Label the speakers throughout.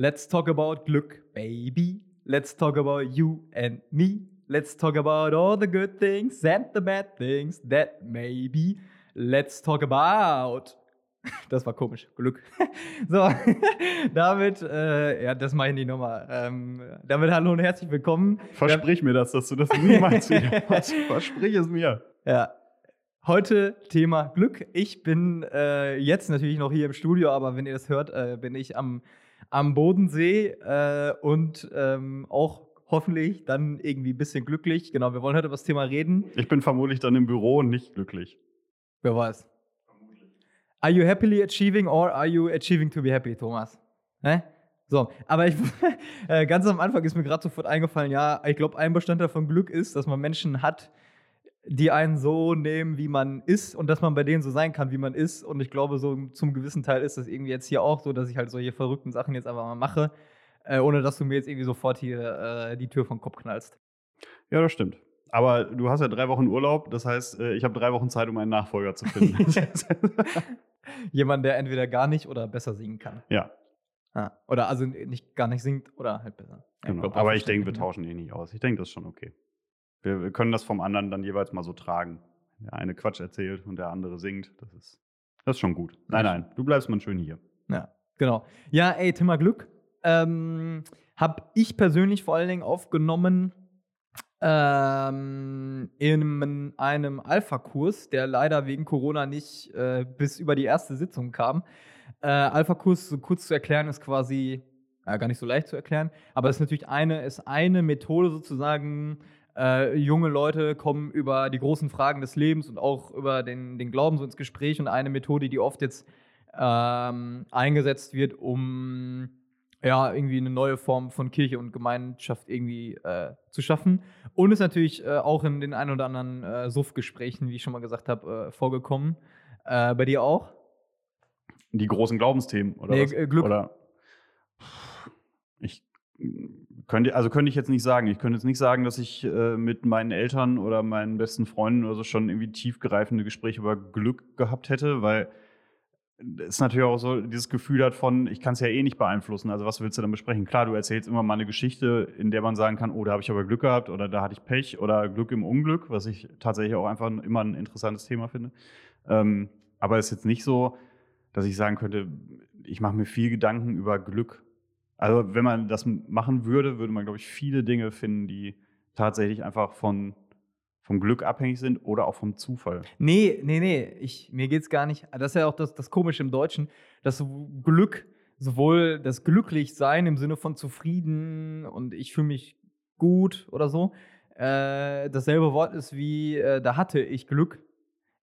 Speaker 1: Let's talk about Glück, baby. Let's talk about you and me. Let's talk about all the good things and the bad things that maybe. Let's talk about. Das war komisch. Glück. So, damit, äh, ja, das mache ich nicht nochmal. Ähm, damit hallo und herzlich willkommen.
Speaker 2: Versprich mir das, dass du das niemals wieder machst. Versprich es mir.
Speaker 1: Ja. Heute Thema Glück. Ich bin äh, jetzt natürlich noch hier im Studio, aber wenn ihr das hört, äh, bin ich am, am Bodensee äh, und ähm, auch hoffentlich dann irgendwie ein bisschen glücklich. Genau, wir wollen heute über das Thema reden.
Speaker 2: Ich bin vermutlich dann im Büro nicht glücklich.
Speaker 1: Wer weiß. Are you happily achieving or are you achieving to be happy, Thomas? Hä? So, aber ich, äh, ganz am Anfang ist mir gerade sofort eingefallen, ja, ich glaube, ein Bestandteil von Glück ist, dass man Menschen hat, die einen so nehmen, wie man ist und dass man bei denen so sein kann, wie man ist. Und ich glaube, so zum gewissen Teil ist das irgendwie jetzt hier auch so, dass ich halt solche verrückten Sachen jetzt einfach mal mache, äh, ohne dass du mir jetzt irgendwie sofort hier äh, die Tür vom Kopf knallst.
Speaker 2: Ja, das stimmt. Aber du hast ja drei Wochen Urlaub, das heißt, äh, ich habe drei Wochen Zeit, um einen Nachfolger zu finden.
Speaker 1: Jemand, der entweder gar nicht oder besser singen kann.
Speaker 2: ja,
Speaker 1: Ah, oder also nicht gar nicht singt oder halt besser.
Speaker 2: Genau.
Speaker 1: glaub,
Speaker 2: Aber ich denke, wir tauschen eh nicht aus. Ich denke, das ist schon okay. Wir, wir können das vom anderen dann jeweils mal so tragen. Der eine Quatsch erzählt und der andere singt. Das ist, das ist schon gut. Nein, nein, du bleibst mal schön hier.
Speaker 1: Ja, genau. Ja, ey, Thema Glück. Ähm, hab ich persönlich vor allen Dingen aufgenommen ähm, in einem Alpha-Kurs, der leider wegen Corona nicht äh, bis über die erste Sitzung kam. Äh, Alpha-Kurs, so kurz zu erklären, ist quasi äh, gar nicht so leicht zu erklären, aber es ist natürlich eine, ist eine Methode sozusagen. Äh, junge Leute kommen über die großen Fragen des Lebens und auch über den, den Glauben so ins Gespräch und eine Methode, die oft jetzt ähm, eingesetzt wird, um ja, irgendwie eine neue Form von Kirche und Gemeinschaft irgendwie äh, zu schaffen. Und ist natürlich äh, auch in den ein oder anderen äh, Suff-Gesprächen, wie ich schon mal gesagt habe, äh, vorgekommen. Äh, bei dir auch?
Speaker 2: Die großen Glaubensthemen, oder?
Speaker 1: Nee,
Speaker 2: was?
Speaker 1: Glück.
Speaker 2: Oder ich könnte, also könnte ich jetzt nicht sagen. Ich könnte jetzt nicht sagen, dass ich äh, mit meinen Eltern oder meinen besten Freunden oder so schon irgendwie tiefgreifende Gespräche über Glück gehabt hätte, weil es natürlich auch so dieses Gefühl hat von, ich kann es ja eh nicht beeinflussen. Also was willst du dann besprechen? Klar, du erzählst immer mal eine Geschichte, in der man sagen kann, oh, da habe ich aber Glück gehabt oder da hatte ich Pech oder Glück im Unglück, was ich tatsächlich auch einfach immer ein interessantes Thema finde. Ähm, aber es ist jetzt nicht so, dass ich sagen könnte, ich mache mir viel Gedanken über Glück. Also wenn man das machen würde, würde man, glaube ich, viele Dinge finden, die tatsächlich einfach von, vom Glück abhängig sind oder auch vom Zufall.
Speaker 1: Nee, nee, nee. Ich, mir geht's gar nicht. Das ist ja auch das, das Komische im Deutschen, dass Glück, sowohl das Glücklichsein im Sinne von zufrieden und ich fühle mich gut oder so, äh, dasselbe Wort ist wie, äh, da hatte ich Glück.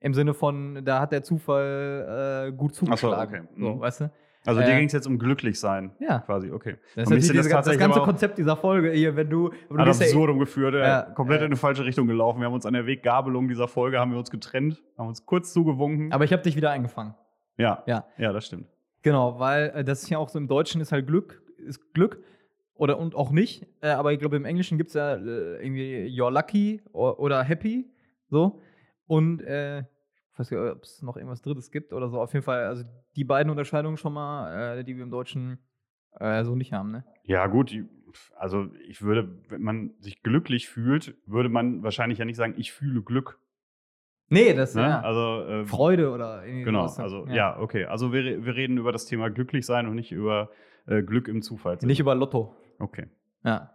Speaker 1: Im Sinne von, da hat der Zufall äh, gut
Speaker 2: Ach so,
Speaker 1: zugeschlagen.
Speaker 2: okay.
Speaker 1: So,
Speaker 2: Mhm.
Speaker 1: weißt du?
Speaker 2: Also dir
Speaker 1: Äh,
Speaker 2: ging es jetzt um glücklich sein,
Speaker 1: Ja.
Speaker 2: quasi, okay.
Speaker 1: Das ist das, das,
Speaker 2: tatsächlich
Speaker 1: ganze Konzept dieser Folge hier, wenn du. du
Speaker 2: ad
Speaker 1: ja-
Speaker 2: absurdum geführt, ja, komplett
Speaker 1: ja.
Speaker 2: in eine falsche Richtung gelaufen. Wir haben uns an der Weggabelung dieser Folge haben wir uns getrennt, haben uns kurz zugewunken.
Speaker 1: aber ich habe dich wieder eingefangen.
Speaker 2: ja,
Speaker 1: Ja.
Speaker 2: ja, das stimmt.
Speaker 1: Genau, weil äh, das ist ja auch so im Deutschen ist halt Glück, ist Glück. Oder und auch nicht. Äh, aber ich glaube, im Englischen gibt es ja äh, irgendwie You're lucky oder happy. So. Und äh, ich weiß nicht, ob es noch irgendwas Drittes gibt oder so. Auf jeden Fall, also die beiden Unterscheidungen schon mal, äh, die wir im Deutschen äh, so nicht haben, ne?
Speaker 2: Ja, gut, also ich würde, wenn man sich glücklich fühlt, würde man wahrscheinlich ja nicht sagen, ich fühle Glück.
Speaker 1: Nee, das ist
Speaker 2: Ne?
Speaker 1: ja
Speaker 2: Also, ähm,
Speaker 1: Freude oder irgendwie
Speaker 2: Genau, also ja. okay. Also wir, wir reden über das Thema glücklich sein und nicht über äh, Glück im Zufall.
Speaker 1: Nicht über Lotto.
Speaker 2: Okay.
Speaker 1: Ja.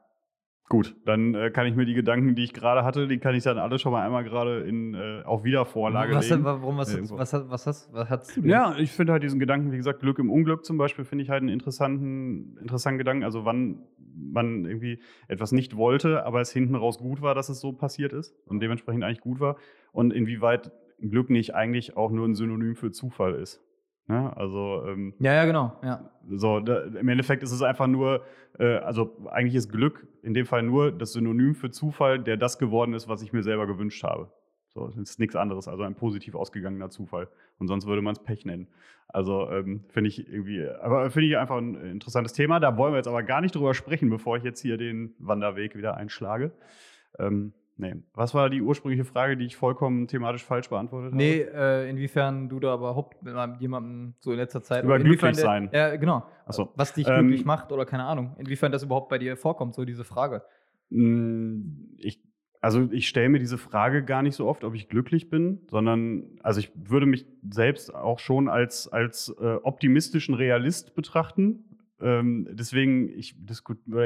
Speaker 2: Gut, dann äh, kann ich mir die Gedanken, die ich gerade hatte, die kann ich dann alle schon mal einmal gerade in äh, auf Wiedervorlage
Speaker 1: was,
Speaker 2: legen.
Speaker 1: warum, was,
Speaker 2: Irgendwo.
Speaker 1: was, was, was, hast, was hast du denn?
Speaker 2: Ja, ich finde halt diesen Gedanken, wie gesagt, Glück im Unglück zum Beispiel, finde ich halt einen interessanten, interessanten Gedanken. Also wann man irgendwie etwas nicht wollte, aber es hinten raus gut war, dass es so passiert ist und dementsprechend eigentlich gut war. Und inwieweit Glück nicht eigentlich auch nur ein Synonym für Zufall ist. Ne? Also ähm,
Speaker 1: Ja, ja, genau. Ja.
Speaker 2: so, da, im Endeffekt ist es einfach nur, äh, also eigentlich ist Glück in dem Fall nur das Synonym für Zufall, der das geworden ist, was ich mir selber gewünscht habe. So, das ist nichts anderes, also ein positiv ausgegangener Zufall. Und sonst würde man es Pech nennen. Also ähm, finde ich irgendwie, aber finde ich einfach ein interessantes Thema. Da wollen wir jetzt aber gar nicht drüber sprechen, bevor ich jetzt hier den Wanderweg wieder einschlage. Ähm, Nee. Was war die ursprüngliche Frage, die ich vollkommen thematisch falsch beantwortet
Speaker 1: Nee,
Speaker 2: habe?
Speaker 1: äh, inwiefern du da überhaupt mit jemandem so in letzter Zeit.
Speaker 2: Über glücklich sein.
Speaker 1: Ja, genau.
Speaker 2: Ach so.
Speaker 1: Was dich
Speaker 2: Ähm,
Speaker 1: glücklich macht oder keine Ahnung. Inwiefern das überhaupt bei dir vorkommt, so diese Frage.
Speaker 2: Mm, Ich, also ich stelle mir diese Frage gar nicht so oft, ob ich glücklich bin, sondern also ich würde mich selbst auch schon als, als äh, optimistischen Realist betrachten. Ähm, deswegen, ich,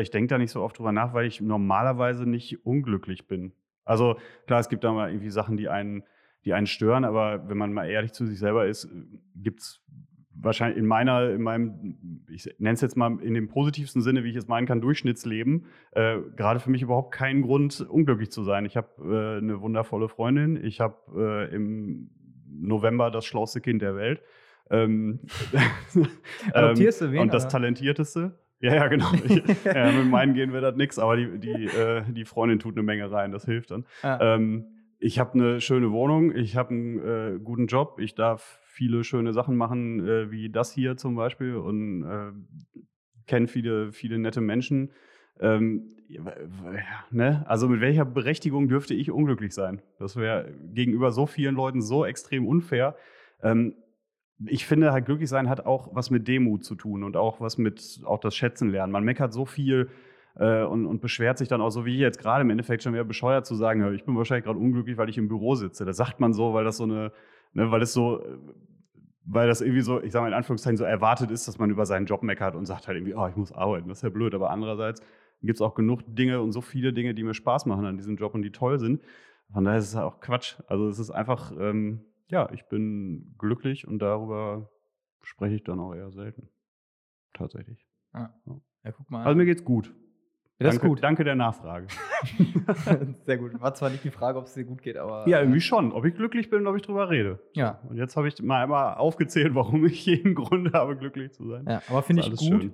Speaker 2: ich denke da nicht so oft drüber nach, weil ich normalerweise nicht unglücklich bin. Also klar, es gibt da mal irgendwie Sachen, die einen, die einen stören, aber wenn man mal ehrlich zu sich selber ist, gibt es wahrscheinlich in meiner, in meinem, ich nenne es jetzt mal in dem positivsten Sinne, wie ich es meinen kann, Durchschnittsleben, äh, gerade für mich überhaupt keinen Grund, unglücklich zu sein. Ich habe äh, eine wundervolle Freundin, ich habe äh, im November das schlauste Kind der Welt. Ähm,
Speaker 1: Adoptierst du wen,
Speaker 2: Und das
Speaker 1: oder?
Speaker 2: Talentierteste. Ja, ja, genau. Ich, ja, mit meinen gehen wir das nix, aber die, die, äh, die Freundin tut eine Menge rein, das hilft dann.
Speaker 1: Ja.
Speaker 2: Ähm, ich habe eine schöne Wohnung, ich habe einen äh, guten Job, ich darf viele schöne Sachen machen, äh, wie das hier zum Beispiel und äh, kenne viele, viele nette Menschen. Ähm, ja, ne? Also mit welcher Berechtigung dürfte ich unglücklich sein? Das wäre gegenüber so vielen Leuten so extrem unfair. Ähm, ich finde halt glücklich sein hat auch was mit Demut zu tun und auch was mit auch das Schätzen lernen. Man meckert so viel äh, und, und beschwert sich dann auch so wie ich jetzt gerade im Endeffekt schon wieder bescheuert zu sagen, ich bin wahrscheinlich gerade unglücklich, weil ich im Büro sitze. Das sagt man so, weil das so eine, ne, weil es so, äh, weil das irgendwie so, ich sage mal in Anführungszeichen so erwartet ist, dass man über seinen Job meckert und sagt halt irgendwie, oh, ich muss arbeiten, das ist ja blöd. Aber andererseits gibt es auch genug Dinge und so viele Dinge, die mir Spaß machen an diesem Job und die toll sind. Von daher ist es auch Quatsch. Also es ist einfach, ähm, ja, ich bin glücklich und darüber spreche ich dann auch eher selten. Tatsächlich.
Speaker 1: Ja. ja, guck mal.
Speaker 2: Also mir geht's gut.
Speaker 1: ja, das
Speaker 2: danke,
Speaker 1: ist gut.
Speaker 2: Danke der Nachfrage.
Speaker 1: Sehr gut. War zwar nicht die Frage, ob es dir gut geht, aber.
Speaker 2: Ja, irgendwie schon. Ob ich glücklich bin und ob ich drüber rede.
Speaker 1: Ja.
Speaker 2: Und jetzt habe ich mal einmal aufgezählt, warum ich jeden Grund habe, glücklich zu sein.
Speaker 1: Ja, aber finde ich gut.
Speaker 2: schön.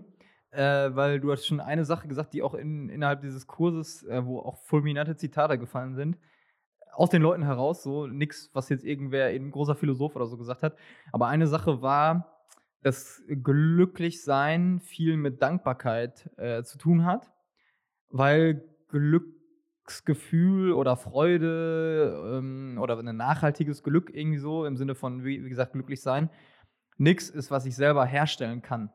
Speaker 1: Äh, weil du hast schon eine Sache gesagt, die auch in, innerhalb dieses Kurses, äh, wo auch fulminante Zitate gefallen sind, aus den Leuten heraus, so nichts, was jetzt irgendwer, ein großer Philosoph oder so gesagt hat. Aber eine Sache war, dass Glücklichsein viel mit Dankbarkeit äh, zu tun hat, weil Glücksgefühl oder Freude ähm, oder ein nachhaltiges Glück irgendwie so im Sinne von, wie, wie gesagt, glücklich sein, nichts ist, was ich selber herstellen kann.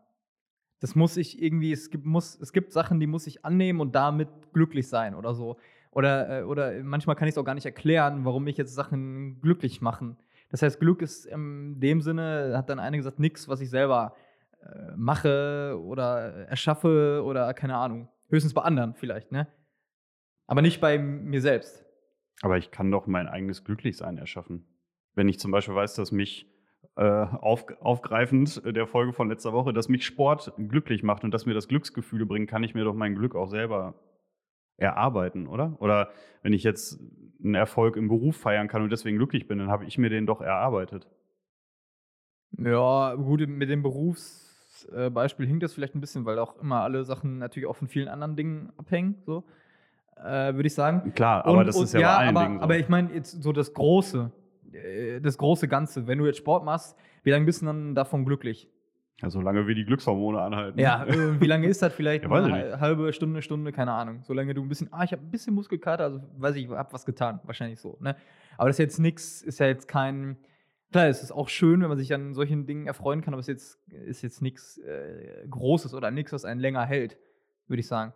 Speaker 1: Das muss ich irgendwie, es gibt, muss, es gibt Sachen, die muss ich annehmen und damit glücklich sein oder so. Oder, äh, oder manchmal kann ich es auch gar nicht erklären, warum mich jetzt Sachen glücklich machen. Das heißt, Glück ist in dem Sinne, hat dann einer gesagt, nichts, was ich selber äh, mache oder erschaffe oder keine Ahnung. Höchstens bei anderen vielleicht, ne? Aber nicht bei mir selbst.
Speaker 2: Aber ich kann doch mein eigenes Glücklichsein erschaffen. Wenn ich zum Beispiel weiß, dass mich äh, auf, aufgreifend der Folge von letzter Woche, dass mich Sport glücklich macht und dass mir das Glücksgefühle bringt, kann ich mir doch mein Glück auch selber erarbeiten, oder? Oder wenn ich jetzt einen Erfolg im Beruf feiern kann und deswegen glücklich bin, dann habe ich mir den doch erarbeitet.
Speaker 1: Ja, gut, mit dem Berufsbeispiel hinkt das vielleicht ein bisschen, weil auch immer alle Sachen natürlich auch von vielen anderen Dingen abhängen, so äh, würde ich sagen.
Speaker 2: Klar, aber
Speaker 1: Und-
Speaker 2: das
Speaker 1: und-
Speaker 2: ist ja, bei allen
Speaker 1: aber,
Speaker 2: Dingen so.
Speaker 1: aber ich meine jetzt so das Große, äh, das große Ganze. Wenn du jetzt Sport machst, wie lange bist du dann davon glücklich?
Speaker 2: Ja, solange wir die Glückshormone anhalten.
Speaker 1: Ja, äh, wie lange ist das vielleicht?
Speaker 2: Ja, ich
Speaker 1: eine halbe Stunde, Stunde, keine Ahnung. Solange du ein bisschen, ah, ich habe ein bisschen Muskelkater, also weiß ich, hab was getan, wahrscheinlich so. Ne? Aber das ist jetzt nichts, ist ja jetzt kein. Klar, es ist auch schön, wenn man sich an solchen Dingen erfreuen kann, aber es ist jetzt, ist jetzt nichts äh, Großes oder nichts, was einen länger hält, würde ich sagen.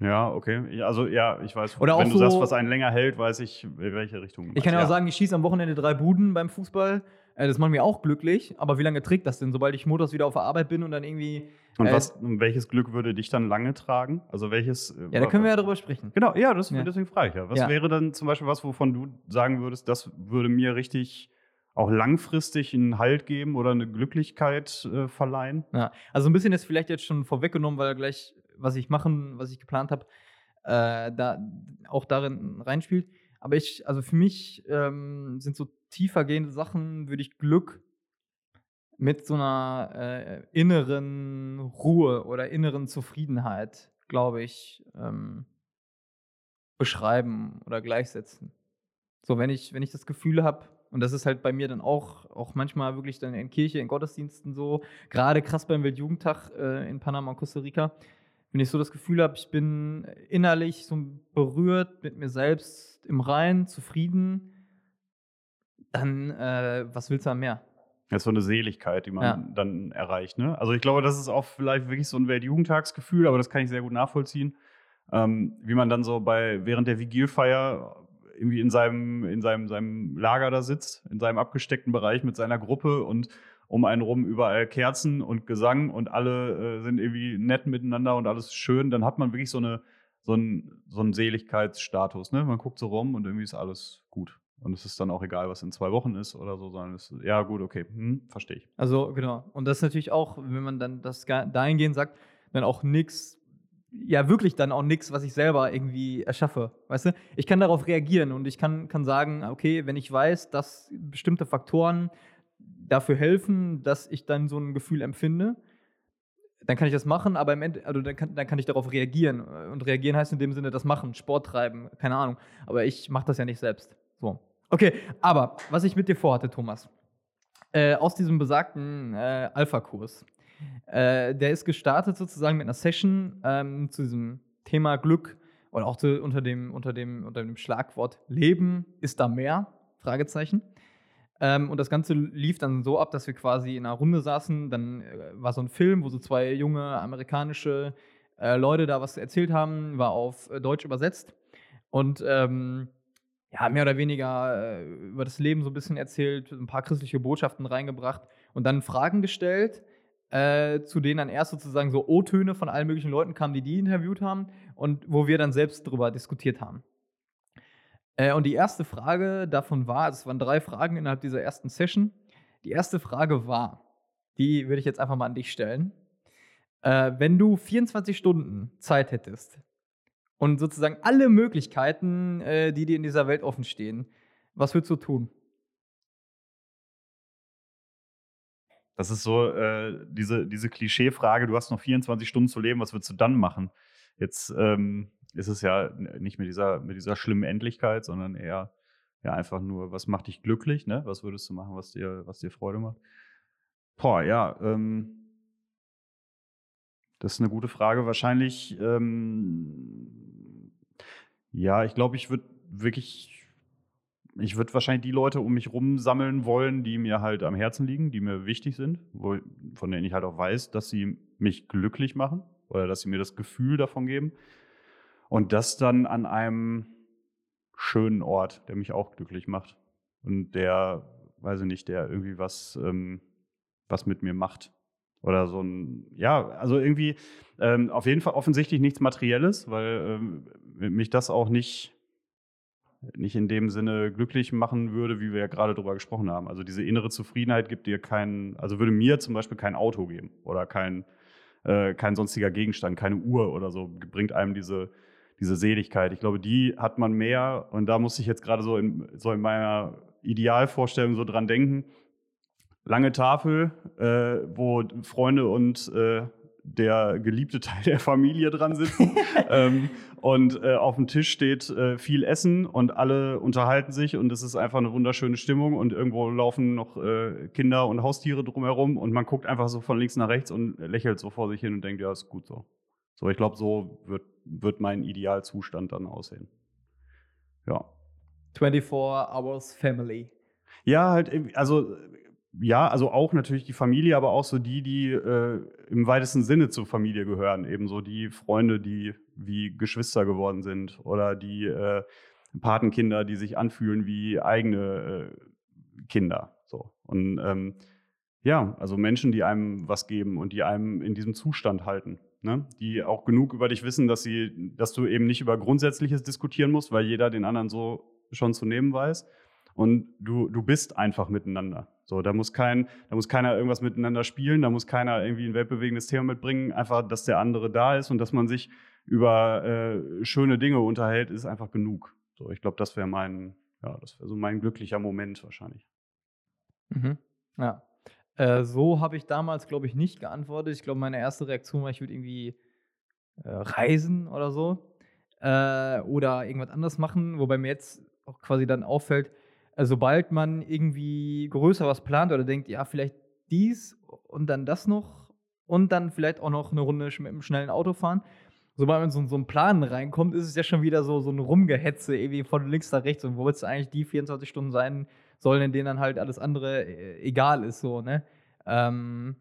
Speaker 2: Ja, okay. Also ja, ich weiß,
Speaker 1: Oder auch
Speaker 2: wenn du sagst,
Speaker 1: so-
Speaker 2: was einen länger hält, weiß ich, in welche Richtung.
Speaker 1: Ich kann ja auch sagen, ich schieße am Wochenende drei Buden beim Fußball. Äh, das macht mir auch glücklich, aber wie lange trägt das denn, sobald ich montags wieder auf der Arbeit bin und dann irgendwie.
Speaker 2: Und
Speaker 1: äh,
Speaker 2: was, und welches Glück würde dich dann lange tragen? Also welches? äh,
Speaker 1: Ja, da können wir ja drüber sprechen.
Speaker 2: Genau, ja, das,
Speaker 1: Ja.
Speaker 2: deswegen frage ich ja. Was
Speaker 1: Ja.
Speaker 2: wäre dann zum Beispiel was, wovon du sagen würdest, das würde mir richtig auch langfristig einen Halt geben oder eine Glücklichkeit äh, verleihen?
Speaker 1: Ja, also ein bisschen ist vielleicht jetzt schon vorweggenommen, weil gleich, was ich machen, was ich geplant habe, äh, da auch darin reinspielt. Aber ich, also für mich ähm, sind so tiefergehende Sachen, würde ich Glück mit so einer äh, inneren Ruhe oder inneren Zufriedenheit, glaube ich, ähm, beschreiben oder gleichsetzen. So, wenn ich, wenn ich das Gefühl habe, und das ist halt bei mir dann auch, auch manchmal wirklich dann in Kirche, in Gottesdiensten so, gerade krass beim Weltjugendtag äh, in Panama und Costa Rica, Wenn ich so das Gefühl habe, ich bin innerlich so berührt mit mir selbst, im Rein, zufrieden, dann äh, was willst du mehr?
Speaker 2: Das ist so eine Seligkeit, die man ja. dann erreicht. Ne? Also ich glaube, das ist auch vielleicht wirklich so ein Weltjugendtagsgefühl, aber das kann ich sehr gut nachvollziehen. Ähm, wie man dann so bei während der Vigilfeier irgendwie in seinem, in seinem, seinem Lager da sitzt, in seinem abgesteckten Bereich mit seiner Gruppe und um einen rum überall Kerzen und Gesang und alle äh, sind irgendwie nett miteinander und alles schön, dann hat man wirklich so eine so einen, so einen Seligkeitsstatus. Ne? Man guckt so rum und irgendwie ist alles gut. Und es ist dann auch egal, was in zwei Wochen ist oder so, sondern es ist, ja, gut, okay, hm, verstehe ich.
Speaker 1: Also, genau. Und das ist natürlich auch, wenn man dann das dahingehend sagt, dann auch nichts, ja, wirklich dann auch nichts, was ich selber irgendwie erschaffe. Weißt du? Ich kann darauf reagieren und ich kann, kann sagen, okay, wenn ich weiß, dass bestimmte Faktoren dafür helfen, dass ich dann so ein Gefühl empfinde, dann kann ich das machen, aber im Ende, also dann kann, dann kann ich darauf reagieren. Und reagieren heißt in dem Sinne das machen, Sport treiben, keine Ahnung. Aber ich mache das ja nicht selbst. So. Okay, aber was ich mit dir vorhatte, Thomas, äh, aus diesem besagten äh, Alpha-Kurs, äh, der ist gestartet sozusagen mit einer Session ähm, zu diesem Thema Glück oder auch zu, unter, dem, unter, dem, unter dem Schlagwort Leben ist da mehr? Fragezeichen. Ähm, und das Ganze lief dann so ab, dass wir quasi in einer Runde saßen. Dann äh, war so ein Film, wo so zwei junge amerikanische äh, Leute da was erzählt haben, war auf äh, Deutsch übersetzt. Und ähm, ja, mehr oder weniger äh, über das Leben so ein bisschen erzählt, ein paar christliche Botschaften reingebracht und dann Fragen gestellt, äh, zu denen dann erst sozusagen so O-Töne von allen möglichen Leuten kamen, die die interviewt haben und wo wir dann selbst drüber diskutiert haben. Äh, und die erste Frage davon war, also es waren drei Fragen innerhalb dieser ersten Session. Die erste Frage war, die würde ich jetzt einfach mal an dich stellen. Äh, wenn du 24 Stunden Zeit hättest, und sozusagen alle Möglichkeiten, äh, die dir in dieser Welt offen stehen. Was würdest du tun?
Speaker 2: Das ist so äh, diese, diese Klischeefrage, du hast noch 24 Stunden zu leben, was würdest du dann machen? Jetzt ähm, ist es ja nicht mit dieser, mit dieser schlimmen Endlichkeit, sondern eher ja, einfach nur, was macht dich glücklich, ne? Was würdest du machen, was dir, was dir Freude macht? Boah, ja, ähm, das ist eine gute Frage. Wahrscheinlich, ähm, ja, ich glaube, ich würde wirklich, ich würde wahrscheinlich die Leute um mich rum sammeln wollen, die mir halt am Herzen liegen, die mir wichtig sind, wo, von denen ich halt auch weiß, dass sie mich glücklich machen oder dass sie mir das Gefühl davon geben. Und das dann an einem schönen Ort, der mich auch glücklich macht und der, weiß ich nicht, der irgendwie was, ähm, was mit mir macht. Oder so ein, ja, also irgendwie ähm, auf jeden Fall offensichtlich nichts Materielles, weil ähm, mich das auch nicht, nicht in dem Sinne glücklich machen würde, wie wir ja gerade drüber gesprochen haben. Also diese innere Zufriedenheit gibt dir kein, also würde mir zum Beispiel kein Auto geben oder kein, äh, kein sonstiger Gegenstand, keine Uhr oder so, bringt einem diese, diese Seligkeit. Ich glaube, die hat man mehr und da muss ich jetzt gerade so in, so in meiner Idealvorstellung so dran denken lange Tafel, äh, wo Freunde und äh, der geliebte Teil der Familie dran sitzen. ähm, und äh, auf dem Tisch steht äh, viel Essen und alle unterhalten sich und es ist einfach eine wunderschöne Stimmung und irgendwo laufen noch äh, Kinder und Haustiere drumherum und man guckt einfach so von links nach rechts und lächelt so vor sich hin und denkt, ja, ist gut so. So, ich glaube, so wird, wird mein Idealzustand dann aussehen. Ja.
Speaker 1: 24 Hours Family.
Speaker 2: Ja, halt, also ja, also auch natürlich die Familie, aber auch so die, die äh, im weitesten Sinne zur Familie gehören. Ebenso die Freunde, die wie Geschwister geworden sind oder die äh, Patenkinder, die sich anfühlen wie eigene äh, Kinder. So. Und ähm, ja, also Menschen, die einem was geben und die einem in diesem Zustand halten. Ne? Die auch genug über dich wissen, dass sie, dass du eben nicht über Grundsätzliches diskutieren musst, weil jeder den anderen so schon zu nehmen weiß. Und du, du bist einfach miteinander. So, da muss kein, da muss keiner irgendwas miteinander spielen, da muss keiner irgendwie ein weltbewegendes Thema mitbringen. Einfach, dass der andere da ist und dass man sich über äh, schöne Dinge unterhält, ist einfach genug. So, ich glaube, das wäre mein, ja, das wäre so mein glücklicher Moment wahrscheinlich.
Speaker 1: Mhm. Ja. Äh, so habe ich damals, glaube ich, nicht geantwortet. Ich glaube, meine erste Reaktion war, ich würde irgendwie äh, reisen oder so. Äh, oder irgendwas anderes machen, wobei mir jetzt auch quasi dann auffällt, also sobald man irgendwie größer was plant oder denkt, ja, vielleicht dies und dann das noch und dann vielleicht auch noch eine Runde mit einem schnellen Auto fahren. Sobald man so, so einen Plan reinkommt, ist es ja schon wieder so, so ein Rumgehetze, irgendwie von links nach rechts. Und wo es eigentlich die 24 Stunden sein sollen, in denen dann halt alles andere äh, egal ist, so, ne? Ähm,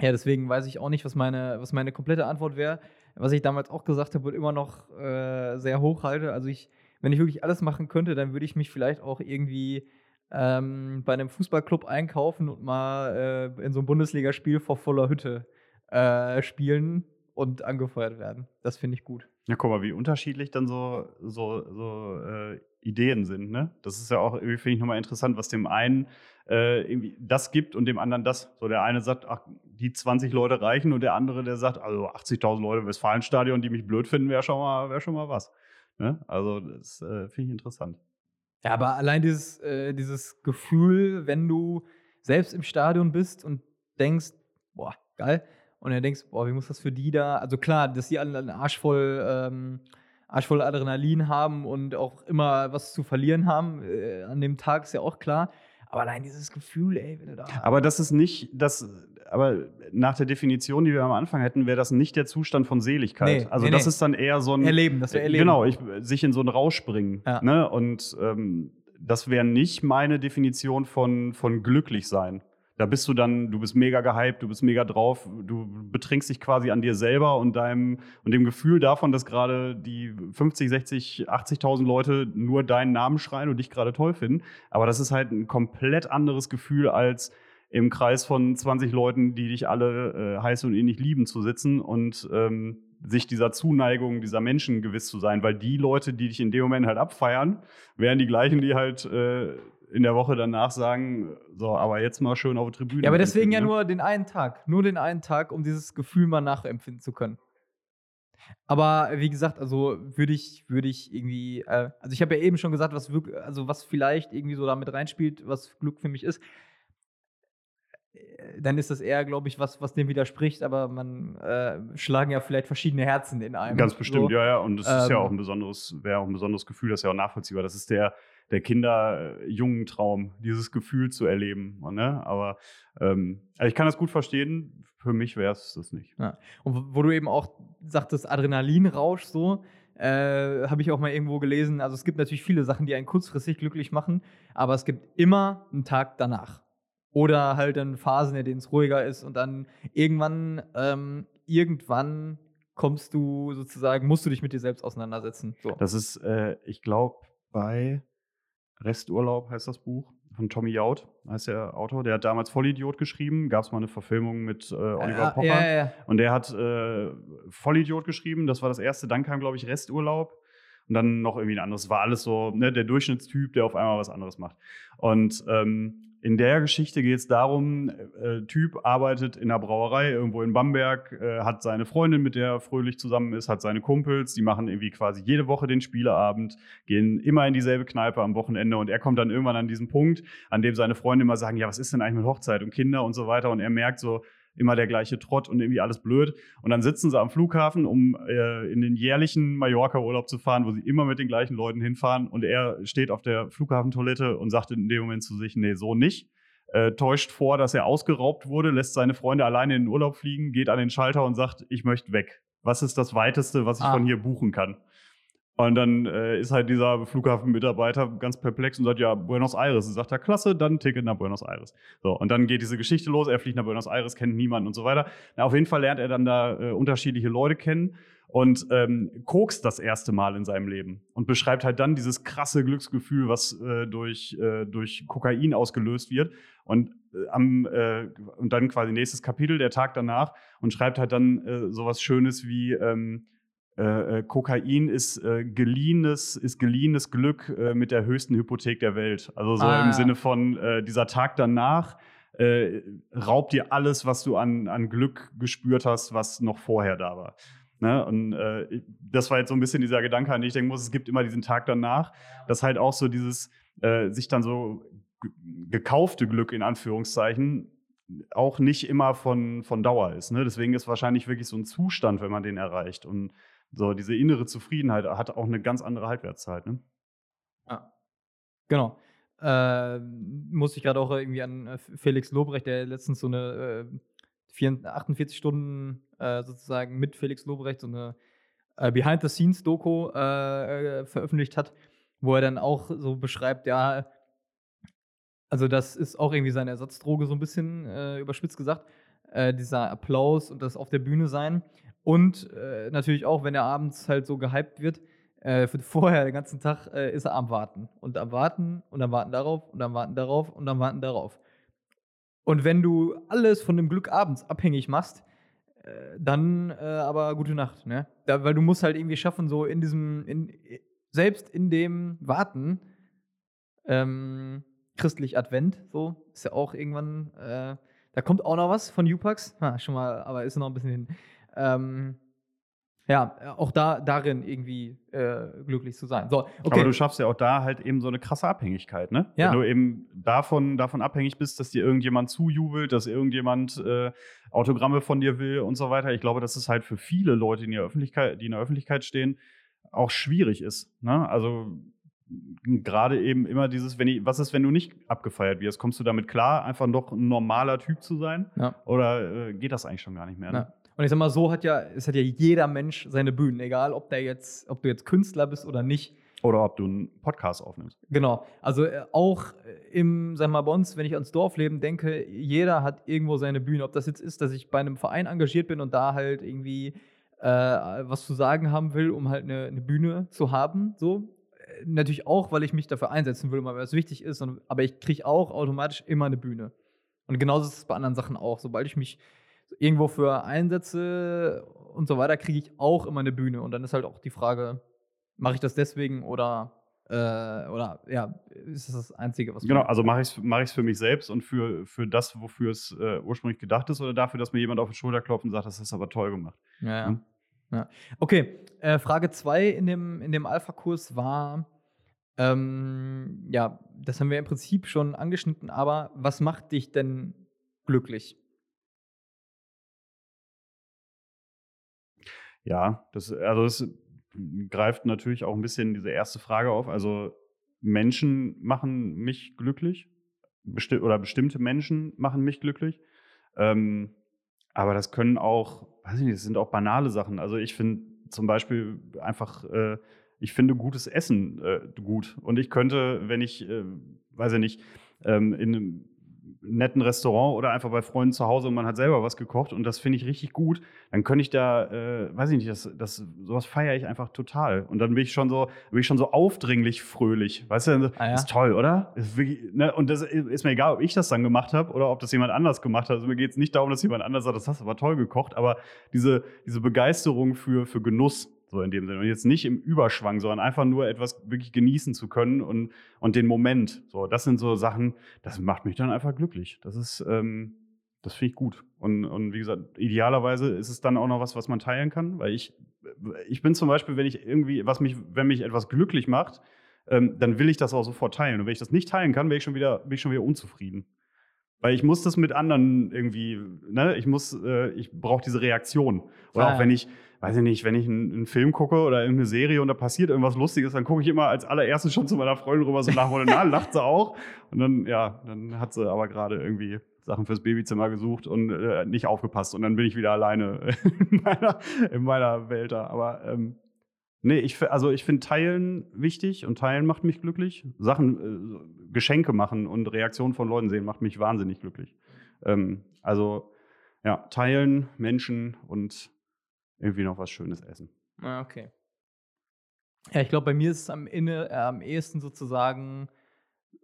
Speaker 1: ja, deswegen weiß ich auch nicht, was meine, was meine komplette Antwort wäre. Was ich damals auch gesagt habe und immer noch äh, sehr hoch halte. Also ich, wenn ich wirklich alles machen könnte, dann würde ich mich vielleicht auch irgendwie ähm, bei einem Fußballclub einkaufen und mal äh, in so einem Bundesligaspiel vor voller Hütte äh, spielen und angefeuert werden. Das finde ich gut.
Speaker 2: Ja, guck mal, wie unterschiedlich dann so, so, so äh, Ideen sind. Ne? Das ist ja auch irgendwie, finde ich, nochmal interessant, was dem einen äh, irgendwie das gibt und dem anderen das. So der eine sagt, ach, die 20 Leute reichen und der andere, der sagt, also 80.000 Leute im Westfalenstadion, die mich blöd finden, wäre schon, mal, wär schon mal was. Ne? Also das äh, finde ich interessant.
Speaker 1: Ja, aber allein dieses, äh, dieses Gefühl, wenn du selbst im Stadion bist und denkst, boah, geil, und dann denkst, boah, wie muss das für die da? Also klar, dass die alle einen Arsch voll, ähm, Arsch voll Adrenalin haben und auch immer was zu verlieren haben äh, an dem Tag, ist ja auch klar. Aber allein dieses Gefühl, ey, wenn du da.
Speaker 2: Aber das ist nicht, das, aber nach der Definition, die wir am Anfang hätten, wäre das nicht der Zustand von Seligkeit.
Speaker 1: Nee,
Speaker 2: also
Speaker 1: nee,
Speaker 2: das
Speaker 1: nee.
Speaker 2: ist dann eher so ein
Speaker 1: Erleben, das wäre Erleben.
Speaker 2: Genau, ich, sich in so einen Rausch bringen.
Speaker 1: Ja.
Speaker 2: Ne? Und ähm, das wäre nicht meine Definition von, von glücklich sein. Da bist du dann, du bist mega gehypt, du bist mega drauf, du betrinkst dich quasi an dir selber und deinem und dem Gefühl davon, dass gerade die 50, 60, 80.000 Leute nur deinen Namen schreien und dich gerade toll finden. Aber das ist halt ein komplett anderes Gefühl als im Kreis von 20 Leuten, die dich alle äh, heiß und ähnlich lieben, zu sitzen und ähm, sich dieser Zuneigung dieser Menschen gewiss zu sein, weil die Leute, die dich in dem Moment halt abfeiern, wären die gleichen, die halt äh, in der Woche danach sagen, so, aber jetzt mal schön auf die Tribüne.
Speaker 1: Ja, aber deswegen ja
Speaker 2: ne?
Speaker 1: nur den einen Tag. Nur den einen Tag, um dieses Gefühl mal nachempfinden zu können. Aber wie gesagt, also würde ich, würde ich irgendwie, äh, also ich habe ja eben schon gesagt, was wirklich, also was vielleicht irgendwie so damit reinspielt, was Glück für mich ist. Äh, Dann ist das eher, glaube ich, was, was dem widerspricht, aber man äh, schlagen ja vielleicht verschiedene Herzen in einem.
Speaker 2: Ganz bestimmt,
Speaker 1: so.
Speaker 2: ja, ja. Und das ist ja
Speaker 1: Ähm,
Speaker 2: auch ein besonderes, wäre auch ein besonderes Gefühl, das ist ja auch nachvollziehbar. Das ist der, der Kinder-Jungen-Traum, dieses Gefühl zu erleben. Ne? Aber ähm, also ich kann das gut verstehen. Für mich wäre es das nicht.
Speaker 1: Ja. Und wo- wo du eben auch sagtest, Adrenalinrausch so, äh, habe ich auch mal irgendwo gelesen. Also es gibt natürlich viele Sachen, die einen kurzfristig glücklich machen, aber es gibt immer einen Tag danach. Oder halt dann Phasen, in denen es ruhiger ist und dann irgendwann, ähm, irgendwann kommst du sozusagen, musst du dich mit dir selbst auseinandersetzen. So.
Speaker 2: Das ist, äh, ich glaube, bei Resturlaub heißt das Buch von Tommy Jaud, heißt der Autor. Der hat damals Vollidiot geschrieben. Gab es mal eine Verfilmung mit äh, Oliver
Speaker 1: ja,
Speaker 2: Pocher.
Speaker 1: ja, ja.
Speaker 2: Und der hat äh, Vollidiot geschrieben, das war das erste. Dann kam, glaube ich, Resturlaub. Und dann noch irgendwie ein anderes. War alles so, ne, der Durchschnittstyp, der auf einmal was anderes macht. Und ähm, in der Geschichte geht es darum, äh, Typ arbeitet in einer Brauerei irgendwo in Bamberg, äh, hat seine Freundin, mit der er fröhlich zusammen ist, hat seine Kumpels, die machen irgendwie quasi jede Woche den Spieleabend, gehen immer in dieselbe Kneipe am Wochenende und er kommt dann irgendwann an diesen Punkt, an dem seine Freunde immer sagen, ja, was ist denn eigentlich mit Hochzeit und Kinder und so weiter und er merkt so, immer der gleiche Trott und irgendwie alles blöd. Und dann sitzen sie am Flughafen, um äh, in den jährlichen Mallorca-Urlaub zu fahren, wo sie immer mit den gleichen Leuten hinfahren. Und er steht auf der Flughafentoilette und sagt in dem Moment zu sich, nee, so nicht. Äh, täuscht vor, dass er ausgeraubt wurde, lässt seine Freunde alleine in den Urlaub fliegen, geht an den Schalter und sagt, ich möchte weg. Was ist das Weiteste, was ich
Speaker 1: Ah.
Speaker 2: von hier buchen kann? Und dann äh, ist halt dieser Flughafenmitarbeiter ganz perplex und sagt, ja, Buenos Aires. Und sagt er, klasse, dann Ticket nach Buenos Aires. So, und dann geht diese Geschichte los, er fliegt nach Buenos Aires, kennt niemanden und so weiter. Na, auf jeden Fall lernt er dann da äh, unterschiedliche Leute kennen und ähm, kokst das erste Mal in seinem Leben und beschreibt halt dann dieses krasse Glücksgefühl, was äh, durch, äh, durch Kokain ausgelöst wird. Und, äh, am, äh, und dann quasi nächstes Kapitel, der Tag danach, und schreibt halt dann äh, sowas Schönes wie ähm, äh, äh, Kokain ist, äh, geliehenes, ist geliehenes Glück äh, mit der höchsten Hypothek der Welt. Also so
Speaker 1: Ah.
Speaker 2: im Sinne von äh, dieser Tag danach äh, raubt dir alles, was du an, an Glück gespürt hast, was noch vorher da war. Ne? Und das war jetzt so ein bisschen dieser Gedanke, an den ich denken muss, es gibt immer diesen Tag danach, dass halt auch so dieses sich dann so ge- gekaufte Glück in Anführungszeichen auch nicht immer von, von Dauer ist. Ne? Deswegen ist wahrscheinlich wirklich so ein Zustand, wenn man den erreicht. Und so diese innere Zufriedenheit hat auch eine ganz andere Halbwertszeit. Ne?
Speaker 1: Ja. Genau. Äh, musste ich gerade auch irgendwie an äh, Felix Lobrecht, der letztens so eine äh, 4, 48 Stunden äh, sozusagen mit Felix Lobrecht so eine äh, Behind-the-Scenes-Doku äh, veröffentlicht hat, wo er dann auch so beschreibt, ja, also das ist auch irgendwie seine Ersatzdroge, so ein bisschen überspitzt gesagt, dieser Applaus und das auf der Bühne sein. Und äh, natürlich auch, wenn er abends halt so gehypt wird, äh, vorher den ganzen Tag äh, ist er am Warten. Und am Warten und am Warten darauf und am Warten darauf und am Warten darauf. Und wenn du alles von dem Glück abends abhängig machst, äh, dann äh, aber gute Nacht, ne? Da, weil du musst halt irgendwie schaffen, so in diesem, in, selbst in dem Warten, ähm, christlich Advent, so, ist ja auch irgendwann, äh, da kommt auch noch was von Upax, ha, schon mal, aber ist noch ein bisschen hin. Ähm, ja, auch da, darin irgendwie äh, glücklich zu sein. So, okay.
Speaker 2: Aber du schaffst ja auch da halt eben so eine krasse Abhängigkeit, ne?
Speaker 1: Ja.
Speaker 2: Wenn du eben davon, davon abhängig bist, dass dir irgendjemand zujubelt, dass irgendjemand äh, Autogramme von dir will und so weiter. Ich glaube, dass es halt für viele Leute, die in der Öffentlichkeit, die in der Öffentlichkeit stehen, auch schwierig ist. Ne? Also gerade eben immer dieses, wenn ich, was ist, wenn du nicht abgefeiert wirst? Kommst du damit klar, einfach noch ein normaler Typ zu sein?
Speaker 1: Ja.
Speaker 2: Oder äh, geht das eigentlich schon gar nicht mehr? Ne?
Speaker 1: Ja. Und ich sag mal, so hat ja, es hat ja jeder Mensch seine Bühnen, egal ob der jetzt, ob du jetzt Künstler bist oder nicht.
Speaker 2: Oder ob du einen Podcast aufnimmst.
Speaker 1: Genau. Also äh, auch im, sag mal, bei uns, wenn ich ans Dorfleben denke, jeder hat irgendwo seine Bühne. Ob das jetzt ist, dass ich bei einem Verein engagiert bin und da halt irgendwie äh, was zu sagen haben will, um halt eine, eine Bühne zu haben, so. Äh, Natürlich auch, weil ich mich dafür einsetzen will, weil das wichtig ist, und, aber ich kriege auch automatisch immer eine Bühne. Und genauso ist es bei anderen Sachen auch. Sobald ich mich irgendwo für einsetze und so weiter, kriege ich auch immer eine Bühne. Und dann ist halt auch die Frage, mache ich das deswegen oder, äh, oder ja, ist das das Einzige, was
Speaker 2: Genau, also mache ich es mach ich's für mich selbst und für, für das, wofür es äh, ursprünglich gedacht ist, oder dafür, dass mir jemand auf die Schulter klopft und sagt, das ist aber toll gemacht.
Speaker 1: Ja, ja.
Speaker 2: Hm?
Speaker 1: ja. Okay, äh, Frage 2 in dem, in dem Alpha-Kurs war, ähm, ja, das haben wir im Prinzip schon angeschnitten, aber was macht dich denn glücklich?
Speaker 2: Ja, das, also das greift natürlich auch ein bisschen diese erste Frage auf. Also Menschen machen mich glücklich besti oder bestimmte Menschen machen mich glücklich. Ähm, aber das können auch, weiß ich nicht, das sind auch banale Sachen. Also ich finde zum Beispiel einfach, äh, ich finde gutes Essen äh, gut. Und ich könnte, wenn ich, äh, weiß ich nicht, ähm, in einem netten Restaurant oder einfach bei Freunden zu Hause und man hat selber was gekocht und das finde ich richtig gut, dann könnte ich da, äh, weiß ich nicht, das, das, sowas feiere ich einfach total. Und dann bin ich schon so, bin ich schon so aufdringlich fröhlich. Weißt du,
Speaker 1: Ah, ja?
Speaker 2: ist toll, oder? Ist wirklich, ne? Und das ist mir egal, ob ich das dann gemacht habe oder ob das jemand anders gemacht hat. Also mir geht es nicht darum, dass jemand anders sagt, das hast du aber toll gekocht, aber diese, diese Begeisterung für, für Genuss, so in dem Sinne. Und jetzt nicht im Überschwang, sondern einfach nur etwas wirklich genießen zu können und, und den Moment. So, das sind so Sachen, das macht mich dann einfach glücklich. Das ist, ähm, das finde ich gut. Und, und wie gesagt, idealerweise ist es dann auch noch was, was man teilen kann, weil ich, ich bin zum Beispiel, wenn ich irgendwie, was mich, wenn mich etwas glücklich macht, ähm, dann will ich das auch sofort teilen. Und wenn ich das nicht teilen kann, bin ich schon wieder, bin ich schon wieder unzufrieden. Weil ich muss das mit anderen irgendwie, ne, ich muss, äh, ich brauche diese Reaktion. Oder
Speaker 1: Ah,
Speaker 2: auch wenn
Speaker 1: ja.
Speaker 2: ich, weiß ich nicht, wenn ich einen, einen Film gucke oder irgendeine Serie und da passiert irgendwas Lustiges, dann gucke ich immer als allererstes schon zu meiner Freundin rüber, so nach und na, lacht sie auch. Und dann, ja, dann hat sie aber gerade irgendwie Sachen fürs Babyzimmer gesucht und äh, nicht aufgepasst. Und dann bin ich wieder alleine in meiner, in meiner Welt da. Aber ähm, nee, ich, also ich finde Teilen wichtig und Teilen macht mich glücklich. Sachen, äh, Geschenke machen und Reaktionen von Leuten sehen macht mich wahnsinnig glücklich. Ähm, also ja, teilen, Menschen und irgendwie noch was Schönes essen.
Speaker 1: Ah, okay. Ja, ich glaube, bei mir ist es am, inne, äh, am ehesten sozusagen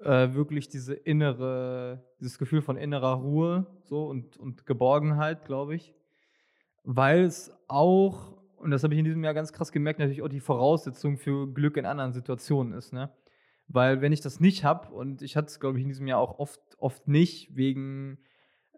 Speaker 1: äh, wirklich diese innere, dieses Gefühl von innerer Ruhe so und, und Geborgenheit, glaube ich. Weil es auch, und das habe ich in diesem Jahr ganz krass gemerkt, natürlich auch die Voraussetzung für Glück in anderen Situationen ist, ne? Weil wenn ich das nicht habe, und ich hatte es, glaube ich, in diesem Jahr auch oft, oft nicht, wegen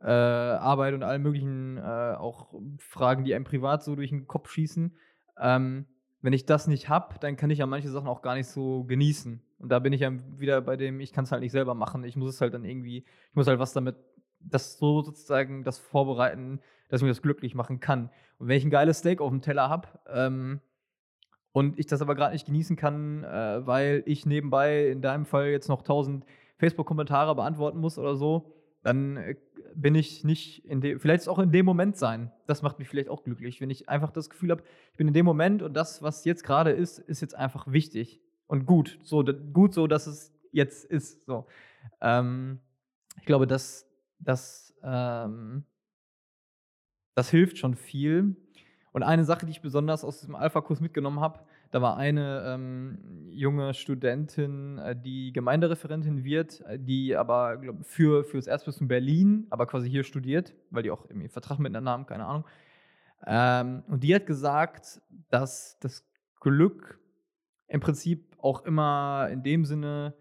Speaker 1: äh, Arbeit und allen möglichen äh, auch Fragen, die einem privat so durch den Kopf schießen. Ähm, wenn ich das nicht habe, dann kann ich ja manche Sachen auch gar nicht so genießen. Und da bin ich ja wieder bei dem, ich kann es halt nicht selber machen. Ich muss es halt dann irgendwie, ich muss halt was damit, das so sozusagen, das vorbereiten, dass ich mir das glücklich machen kann. Und wenn ich ein geiles Steak auf dem Teller habe, ähm, und ich das aber gerade nicht genießen kann, äh, weil ich nebenbei in deinem Fall jetzt noch tausend Facebook-Kommentare beantworten muss oder so, dann äh, bin ich nicht in dem, vielleicht auch in dem Moment sein. Das macht mich vielleicht auch glücklich, wenn ich einfach das Gefühl habe, ich bin in dem Moment und das, was jetzt gerade ist, ist jetzt einfach wichtig und gut. So, gut so, dass es jetzt ist. So. Ähm, ich glaube, dass das, ähm, das hilft schon viel. Und eine Sache, die ich besonders aus diesem Alpha-Kurs mitgenommen habe, da war eine ähm, junge Studentin, äh, die Gemeindereferentin wird, äh, die aber glaub, für, für das Erzbistum Berlin, aber quasi hier studiert, weil die auch irgendwie Vertrag miteinander haben, keine Ahnung. Ähm, und die hat gesagt, dass das Glück im Prinzip auch immer in dem Sinne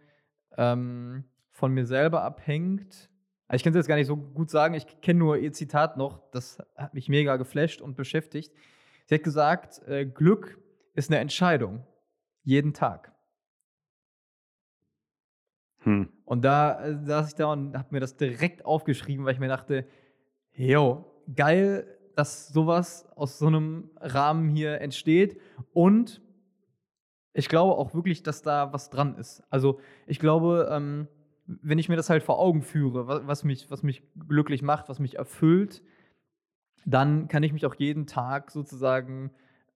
Speaker 1: ähm, von mir selber abhängt. Also ich kann es jetzt gar nicht so gut sagen, ich kenne nur ihr Zitat noch, das hat mich mega geflasht und beschäftigt. Sie hat gesagt, äh, Glück ist eine Entscheidung. Jeden Tag. Hm. Und da äh, saß ich da und habe mir das direkt aufgeschrieben, weil ich mir dachte, jo, geil, dass sowas aus so einem Rahmen hier entsteht. Und ich glaube auch wirklich, dass da was dran ist. Also ich glaube, ähm, wenn ich mir das halt vor Augen führe, was, was, mich, was mich glücklich macht, was mich erfüllt, dann kann ich mich auch jeden Tag sozusagen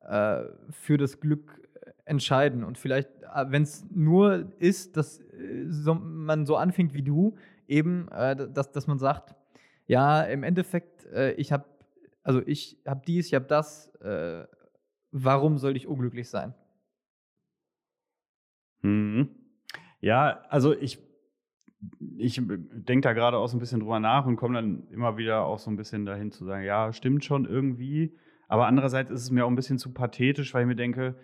Speaker 1: äh, für das Glück äh, entscheiden. Und vielleicht, äh, wenn es nur ist, dass äh, so, man so anfängt wie du, eben, äh, dass, dass man sagt, ja, im Endeffekt, äh, ich habe, also ich habe dies, ich habe das, warum soll ich unglücklich sein?
Speaker 2: Mhm. Ja, also ich, ich denke da gerade auch so ein bisschen drüber nach und komme dann immer wieder auch so ein bisschen dahin zu sagen, ja, stimmt schon irgendwie. Aber andererseits ist es mir auch ein bisschen zu pathetisch, weil ich mir denke,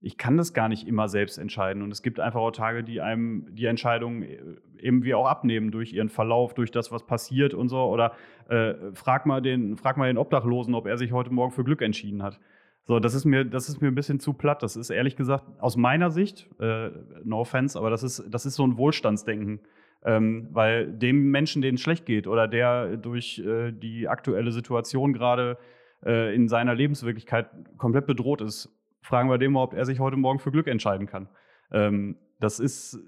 Speaker 2: ich kann das gar nicht immer selbst entscheiden. Und es gibt einfach auch Tage, die einem die Entscheidung äh, eben wie auch abnehmen durch ihren Verlauf, durch das, was passiert und so. Oder äh, frag, mal den, frag mal den Obdachlosen, ob er sich heute Morgen für Glück entschieden hat. So, das ist mir, das ist mir ein bisschen zu platt. Das ist ehrlich gesagt aus meiner Sicht, äh, no offense, aber das ist, das ist so ein Wohlstandsdenken. Ähm, weil dem Menschen, denen es schlecht geht oder der durch äh, die aktuelle Situation gerade äh, in seiner Lebenswirklichkeit komplett bedroht ist, fragen wir dem ob er sich heute Morgen für Glück entscheiden kann. Ähm, das ist,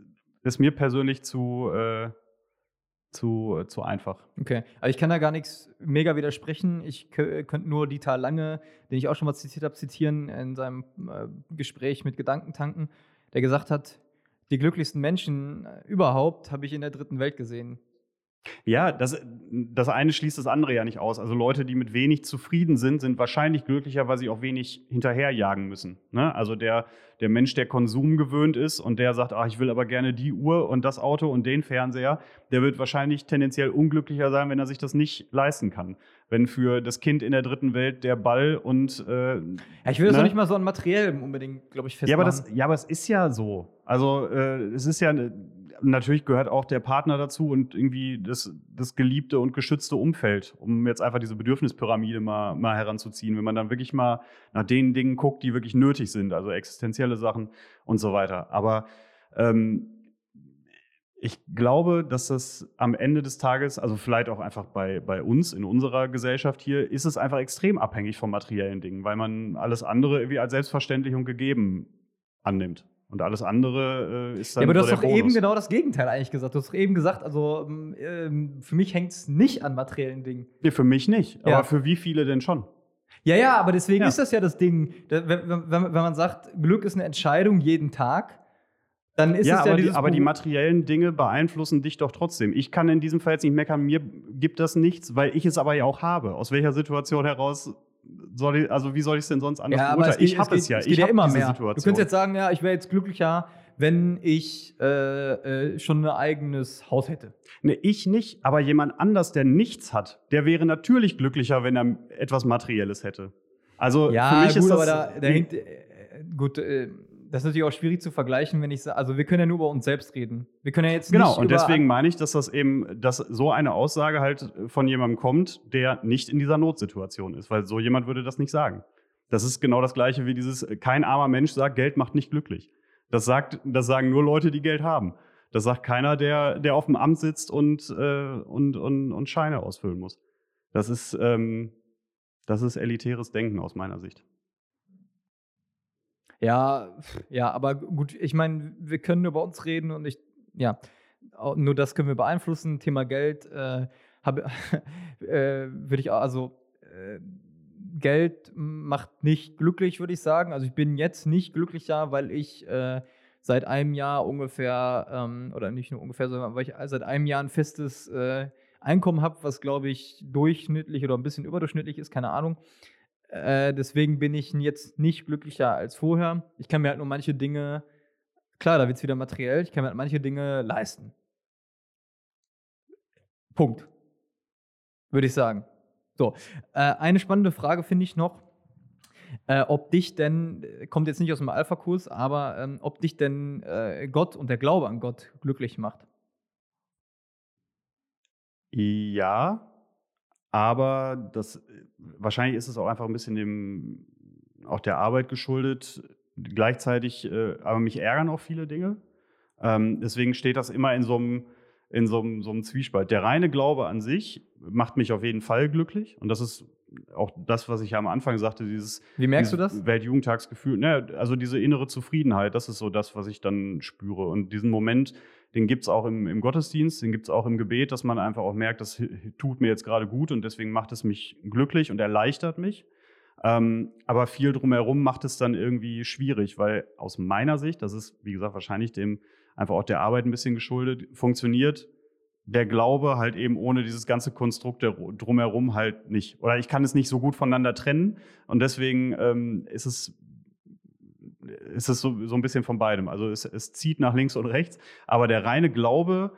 Speaker 2: ist mir persönlich zu, äh, zu, zu einfach.
Speaker 1: Okay, also ich kann da gar nichts mega widersprechen. Ich könnte nur Dieter Lange, den ich auch schon mal zitiert habe, zitieren in seinem äh, Gespräch mit Gedankentanken, der gesagt hat, die glücklichsten Menschen äh, überhaupt habe ich in der dritten Welt gesehen.
Speaker 2: Ja, das, das eine schließt das andere ja nicht aus. Also Leute, die mit wenig zufrieden sind, sind wahrscheinlich glücklicher, weil sie auch wenig hinterherjagen müssen. Ne? Also der, der Mensch, der Konsum gewöhnt ist und der sagt, ach, ich will aber gerne die Uhr und das Auto und den Fernseher, der wird wahrscheinlich tendenziell unglücklicher sein, wenn er sich das nicht leisten kann. Wenn für das Kind in der dritten Welt der Ball und äh, ja,
Speaker 1: ich will das ne? auch nicht mal so an materiellem unbedingt, glaube ich, festmachen.
Speaker 2: Ja, aber das, ja, aber es ist ja so. Also äh, es ist ja natürlich gehört auch der Partner dazu und irgendwie das, das geliebte und geschützte Umfeld, um jetzt einfach diese Bedürfnispyramide mal, mal heranzuziehen, wenn man dann wirklich mal nach den Dingen guckt, die wirklich nötig sind, also existenzielle Sachen und so weiter. Aber ähm, ich glaube, dass das am Ende des Tages, also vielleicht auch einfach bei, bei uns in unserer Gesellschaft hier, ist es einfach extrem abhängig von materiellen Dingen, weil man alles andere irgendwie als selbstverständlich und gegeben annimmt. Und alles andere äh, ist dann.
Speaker 1: Ja, aber du hast doch Bonus. eben genau das Gegenteil eigentlich gesagt. Du hast doch eben gesagt, also ähm, für mich hängt es nicht an materiellen Dingen.
Speaker 2: Nee, für mich nicht. Ja. Aber für wie viele denn schon?
Speaker 1: Ja, ja, aber deswegen ja. ist das ja das Ding. Wenn, wenn, wenn, man sagt, Glück ist eine Entscheidung jeden Tag, dann ist ja, es ja
Speaker 2: aber, die, aber die materiellen Dinge beeinflussen dich doch trotzdem. Ich kann in diesem Fall jetzt nicht meckern, mir gibt das nichts, weil ich es aber ja auch habe. Aus welcher Situation heraus soll ich, also wie soll ich es denn sonst anders
Speaker 1: ja, es Ich habe es, ja. Es geht ja immer mehr. Situation. Du könntest jetzt sagen, ja, ich wäre jetzt glücklicher, wenn ich äh, äh, schon ein eigenes Haus hätte.
Speaker 2: Ne, ich nicht, aber jemand anders, der nichts hat, der wäre natürlich glücklicher, wenn er etwas Materielles hätte. Also
Speaker 1: ja, für mich gut, ist das. Aber da, da hängt, äh, gut, äh, das ist natürlich auch schwierig zu vergleichen, wenn ich sage, also wir können ja nur über uns selbst reden. Wir können ja jetzt
Speaker 2: genau, und deswegen meine ich, dass das eben, dass so eine Aussage halt von jemandem kommt, der nicht in dieser Notsituation ist, weil so jemand würde das nicht sagen. Das ist genau das Gleiche wie dieses, kein armer Mensch sagt, Geld macht nicht glücklich. Das sagt, das sagen nur Leute, die Geld haben. Das sagt keiner, der, der auf dem Amt sitzt und, äh, und, und, und Scheine ausfüllen muss. Das ist, ähm, das ist elitäres Denken aus meiner Sicht.
Speaker 1: Ja, ja, aber gut, ich meine, wir können über uns reden und ich, ja, nur das können wir beeinflussen. Thema Geld äh, äh, würde ich auch, also äh, Geld macht nicht glücklich, würde ich sagen. Also ich bin jetzt nicht glücklicher, weil ich äh, seit einem Jahr ungefähr, ähm, oder nicht nur ungefähr, sondern weil ich seit einem Jahr ein festes äh, Einkommen habe, was glaube ich durchschnittlich oder ein bisschen überdurchschnittlich ist, keine Ahnung. Äh, deswegen bin ich jetzt nicht glücklicher als vorher. Ich kann mir halt nur manche Dinge, klar, da wird es wieder materiell, ich kann mir halt manche Dinge leisten. Punkt. Würde ich sagen. So, äh, eine spannende Frage finde ich noch, äh, ob dich denn, kommt jetzt nicht aus dem Alpha-Kurs, aber ähm, ob dich denn äh, Gott und der Glaube an Gott glücklich macht.
Speaker 2: Ja, aber das wahrscheinlich ist es auch einfach ein bisschen dem auch der Arbeit geschuldet. Gleichzeitig, äh, aber mich ärgern auch viele Dinge. Ähm, deswegen steht das immer in so einem in so einem, so einem Zwiespalt. Der reine Glaube an sich macht mich auf jeden Fall glücklich. Und das ist auch das, was ich ja am Anfang sagte, dieses
Speaker 1: Wie merkst du das?
Speaker 2: Weltjugendtagsgefühl. Ne, also diese innere Zufriedenheit, das ist so das, was ich dann spüre. Und diesen Moment, den gibt es auch im, im, Gottesdienst, den gibt es auch im Gebet, dass man einfach auch merkt, das tut mir jetzt gerade gut und deswegen macht es mich glücklich und erleichtert mich. Ähm, aber viel drumherum macht es dann irgendwie schwierig, weil aus meiner Sicht, das ist, wie gesagt, wahrscheinlich dem einfach auch der Arbeit ein bisschen geschuldet, funktioniert der Glaube halt eben ohne dieses ganze Konstrukt drumherum halt nicht. Oder ich kann es nicht so gut voneinander trennen und deswegen ähm, ist es ist es so, so ein bisschen von beidem. Also es, es zieht nach links und rechts, aber der reine Glaube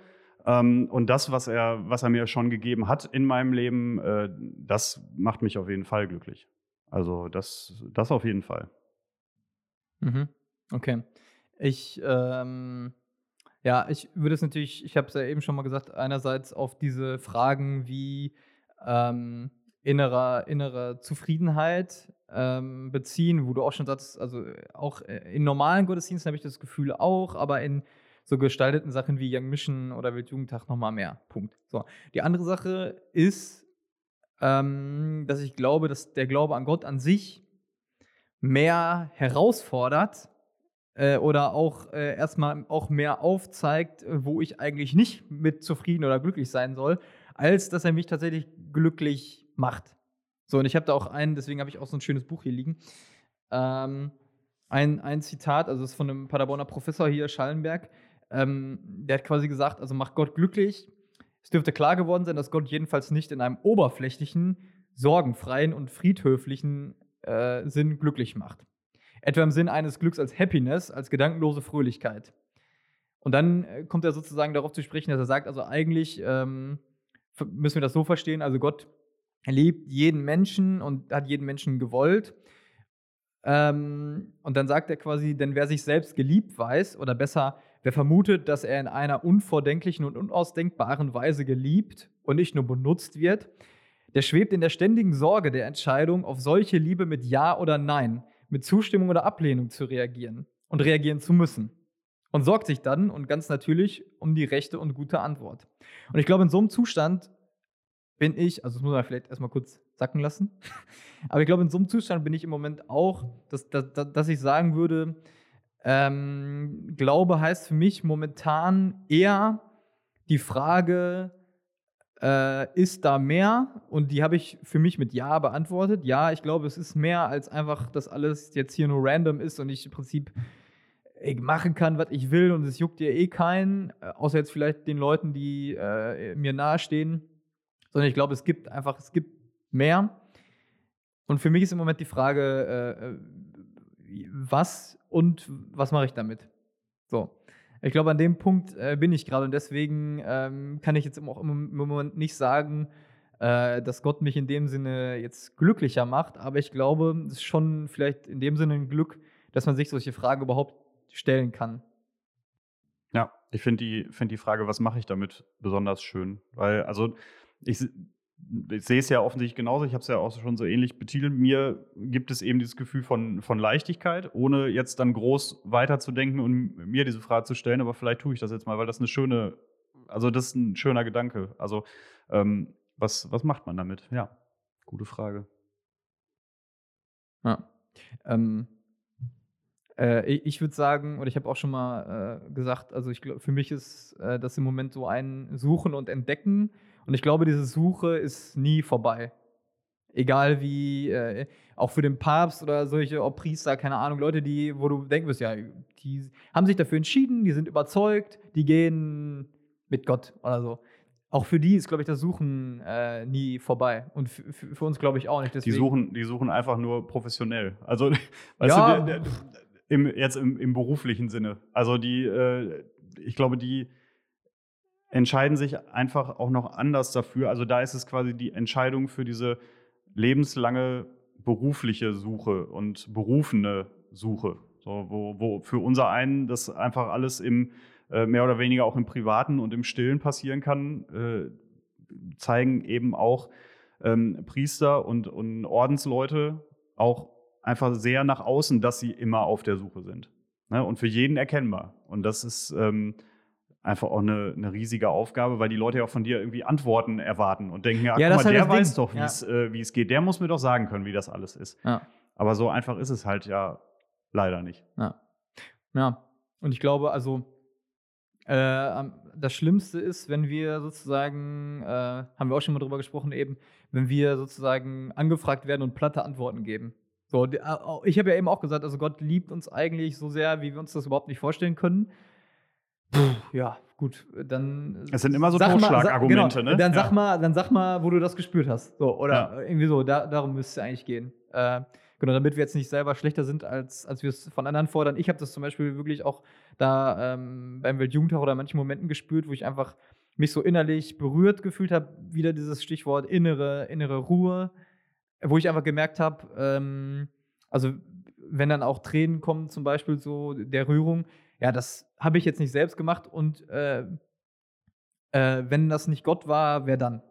Speaker 2: ähm, und das, was er, was er mir schon gegeben hat in meinem Leben, äh, das macht mich auf jeden Fall glücklich. Also das, das auf jeden Fall.
Speaker 1: Mhm. Okay. Ich, ähm, ja, ich würde es natürlich, ich habe es ja eben schon mal gesagt, einerseits auf diese Fragen wie ähm, innerer, innerer Zufriedenheit ähm, beziehen, wo du auch schon sagst, also auch äh, in normalen Gottesdiensten habe ich das Gefühl auch, aber in so gestalteten Sachen wie Young Mission oder Weltjugendtag nochmal mehr. Punkt. So. Die andere Sache ist, ähm, dass ich glaube, dass der Glaube an Gott an sich mehr herausfordert äh, oder auch äh, erstmal auch mehr aufzeigt, äh, wo ich eigentlich nicht mit zufrieden oder glücklich sein soll, als dass er mich tatsächlich glücklich macht. So, und ich habe da auch einen, deswegen habe ich auch so ein schönes Buch hier liegen. Ähm, ein, ein Zitat, also das ist von einem Paderborner Professor hier, Schallenberg, ähm, der hat quasi gesagt, also macht Gott glücklich, es dürfte klar geworden sein, dass Gott jedenfalls nicht in einem oberflächlichen, sorgenfreien und friedhöflichen äh, Sinn glücklich macht. Etwa im Sinn eines Glücks als Happiness, als gedankenlose Fröhlichkeit. Und dann äh, kommt er sozusagen darauf zu sprechen, dass er sagt, also eigentlich ähm, müssen wir das so verstehen, also Gott liebt jeden Menschen und hat jeden Menschen gewollt. Ähm, und dann sagt er quasi, denn wer sich selbst geliebt weiß, oder besser, Wer vermutet, dass er in einer unvordenklichen und unausdenkbaren Weise geliebt und nicht nur benutzt wird, der schwebt in der ständigen Sorge der Entscheidung, auf solche Liebe mit Ja oder Nein, mit Zustimmung oder Ablehnung zu reagieren und reagieren zu müssen. Und sorgt sich dann und ganz natürlich um die rechte und gute Antwort. Und ich glaube, in so einem Zustand bin ich, also das muss man vielleicht erstmal kurz sacken lassen, aber ich glaube, in so einem Zustand bin ich im Moment auch, dass, dass, dass ich sagen würde, ähm, Glaube heißt für mich momentan eher die Frage, äh, ist da mehr? Und die habe ich für mich mit Ja beantwortet. Ja, ich glaube, es ist mehr als einfach, dass alles jetzt hier nur random ist und ich im Prinzip ich machen kann, was ich will und es juckt dir eh keinen, äh, außer jetzt vielleicht den Leuten, die äh, mir nahestehen. Sondern ich glaube, es gibt einfach, es gibt mehr. Und für mich ist im Moment die Frage, äh, äh was und was mache ich damit? So. Ich glaube, an dem Punkt äh, bin ich gerade und deswegen ähm, kann ich jetzt auch im Moment nicht sagen, äh, dass Gott mich in dem Sinne jetzt glücklicher macht, aber ich glaube, es ist schon vielleicht in dem Sinne ein Glück, dass man sich solche Fragen überhaupt stellen kann.
Speaker 2: Ja, ich finde die, find die Frage, was mache ich damit, besonders schön. Weil, also, ich ich sehe es ja offensichtlich genauso, ich habe es ja auch schon so ähnlich betitelt. Mir gibt es eben dieses Gefühl von, von Leichtigkeit, ohne jetzt dann groß weiterzudenken und mir diese Frage zu stellen, aber vielleicht tue ich das jetzt mal, weil das eine schöne, also das ist ein schöner Gedanke. Also, ähm, was, was macht man damit? Ja, gute Frage.
Speaker 1: Ja. Ähm, Äh, ich würde sagen, oder ich habe auch schon mal äh, gesagt, also ich glaube, für mich ist äh, das im Moment so ein Suchen und Entdecken. Und ich glaube, diese Suche ist nie vorbei. Egal wie, äh, auch für den Papst oder solche ob Priester, keine Ahnung, Leute, die, wo du denken wirst, ja, die haben sich dafür entschieden, die sind überzeugt, die gehen mit Gott oder so. Auch für die ist, glaube ich, das Suchen äh, nie vorbei. Und für, uns, glaube ich, auch nicht.
Speaker 2: Die
Speaker 1: Deswegen,
Speaker 2: suchen, die suchen einfach nur professionell. Also, weißt
Speaker 1: Ja.
Speaker 2: du, der, der, im, jetzt im, im beruflichen Sinne. Also die, äh, ich glaube, die entscheiden sich einfach auch noch anders dafür. Also da ist es quasi die Entscheidung für diese lebenslange berufliche Suche und berufene Suche. So, wo, wo für unser einen das einfach alles im äh, mehr oder weniger auch im Privaten und im Stillen passieren kann, äh, zeigen eben auch ähm, Priester und, und Ordensleute auch einfach sehr nach außen, dass sie immer auf der Suche sind. Ne? Und für jeden erkennbar. Und das ist ähm, einfach auch eine, eine riesige Aufgabe, weil die Leute ja auch von dir irgendwie Antworten erwarten und denken, ja,
Speaker 1: Ja,
Speaker 2: guck
Speaker 1: das
Speaker 2: mal, der weiß
Speaker 1: Ding.
Speaker 2: doch, wie
Speaker 1: Ja.
Speaker 2: es äh, es geht. Der muss mir doch sagen können, wie das alles ist.
Speaker 1: Ja.
Speaker 2: Aber so einfach ist es halt ja leider nicht.
Speaker 1: Ja. ja. Und ich glaube, also äh, das Schlimmste ist, wenn wir sozusagen, äh, haben wir auch schon mal drüber gesprochen eben, wenn wir sozusagen angefragt werden und platte Antworten geben. So, äh, ich habe ja eben auch gesagt, also Gott liebt uns eigentlich so sehr, wie wir uns das überhaupt nicht vorstellen können. Puh, ja, gut, dann.
Speaker 2: Es sind immer so Totschlagargumente,
Speaker 1: genau,
Speaker 2: ne?
Speaker 1: Dann sag
Speaker 2: Ja.
Speaker 1: mal, dann sag mal, wo du das gespürt hast. So, oder
Speaker 2: Ja.
Speaker 1: irgendwie so, da, darum müsste es eigentlich gehen. Äh, genau, damit wir jetzt nicht selber schlechter sind, als, als wir es von anderen fordern. Ich habe das zum Beispiel wirklich auch da ähm, beim Weltjugendtag oder manchen Momenten gespürt, wo ich einfach mich so innerlich berührt gefühlt habe. Wieder dieses Stichwort innere, innere Ruhe, wo ich einfach gemerkt habe, ähm, also wenn dann auch Tränen kommen, zum Beispiel so der Rührung, ja, das habe ich jetzt nicht selbst gemacht und äh, äh, wenn das nicht Gott war, wer dann?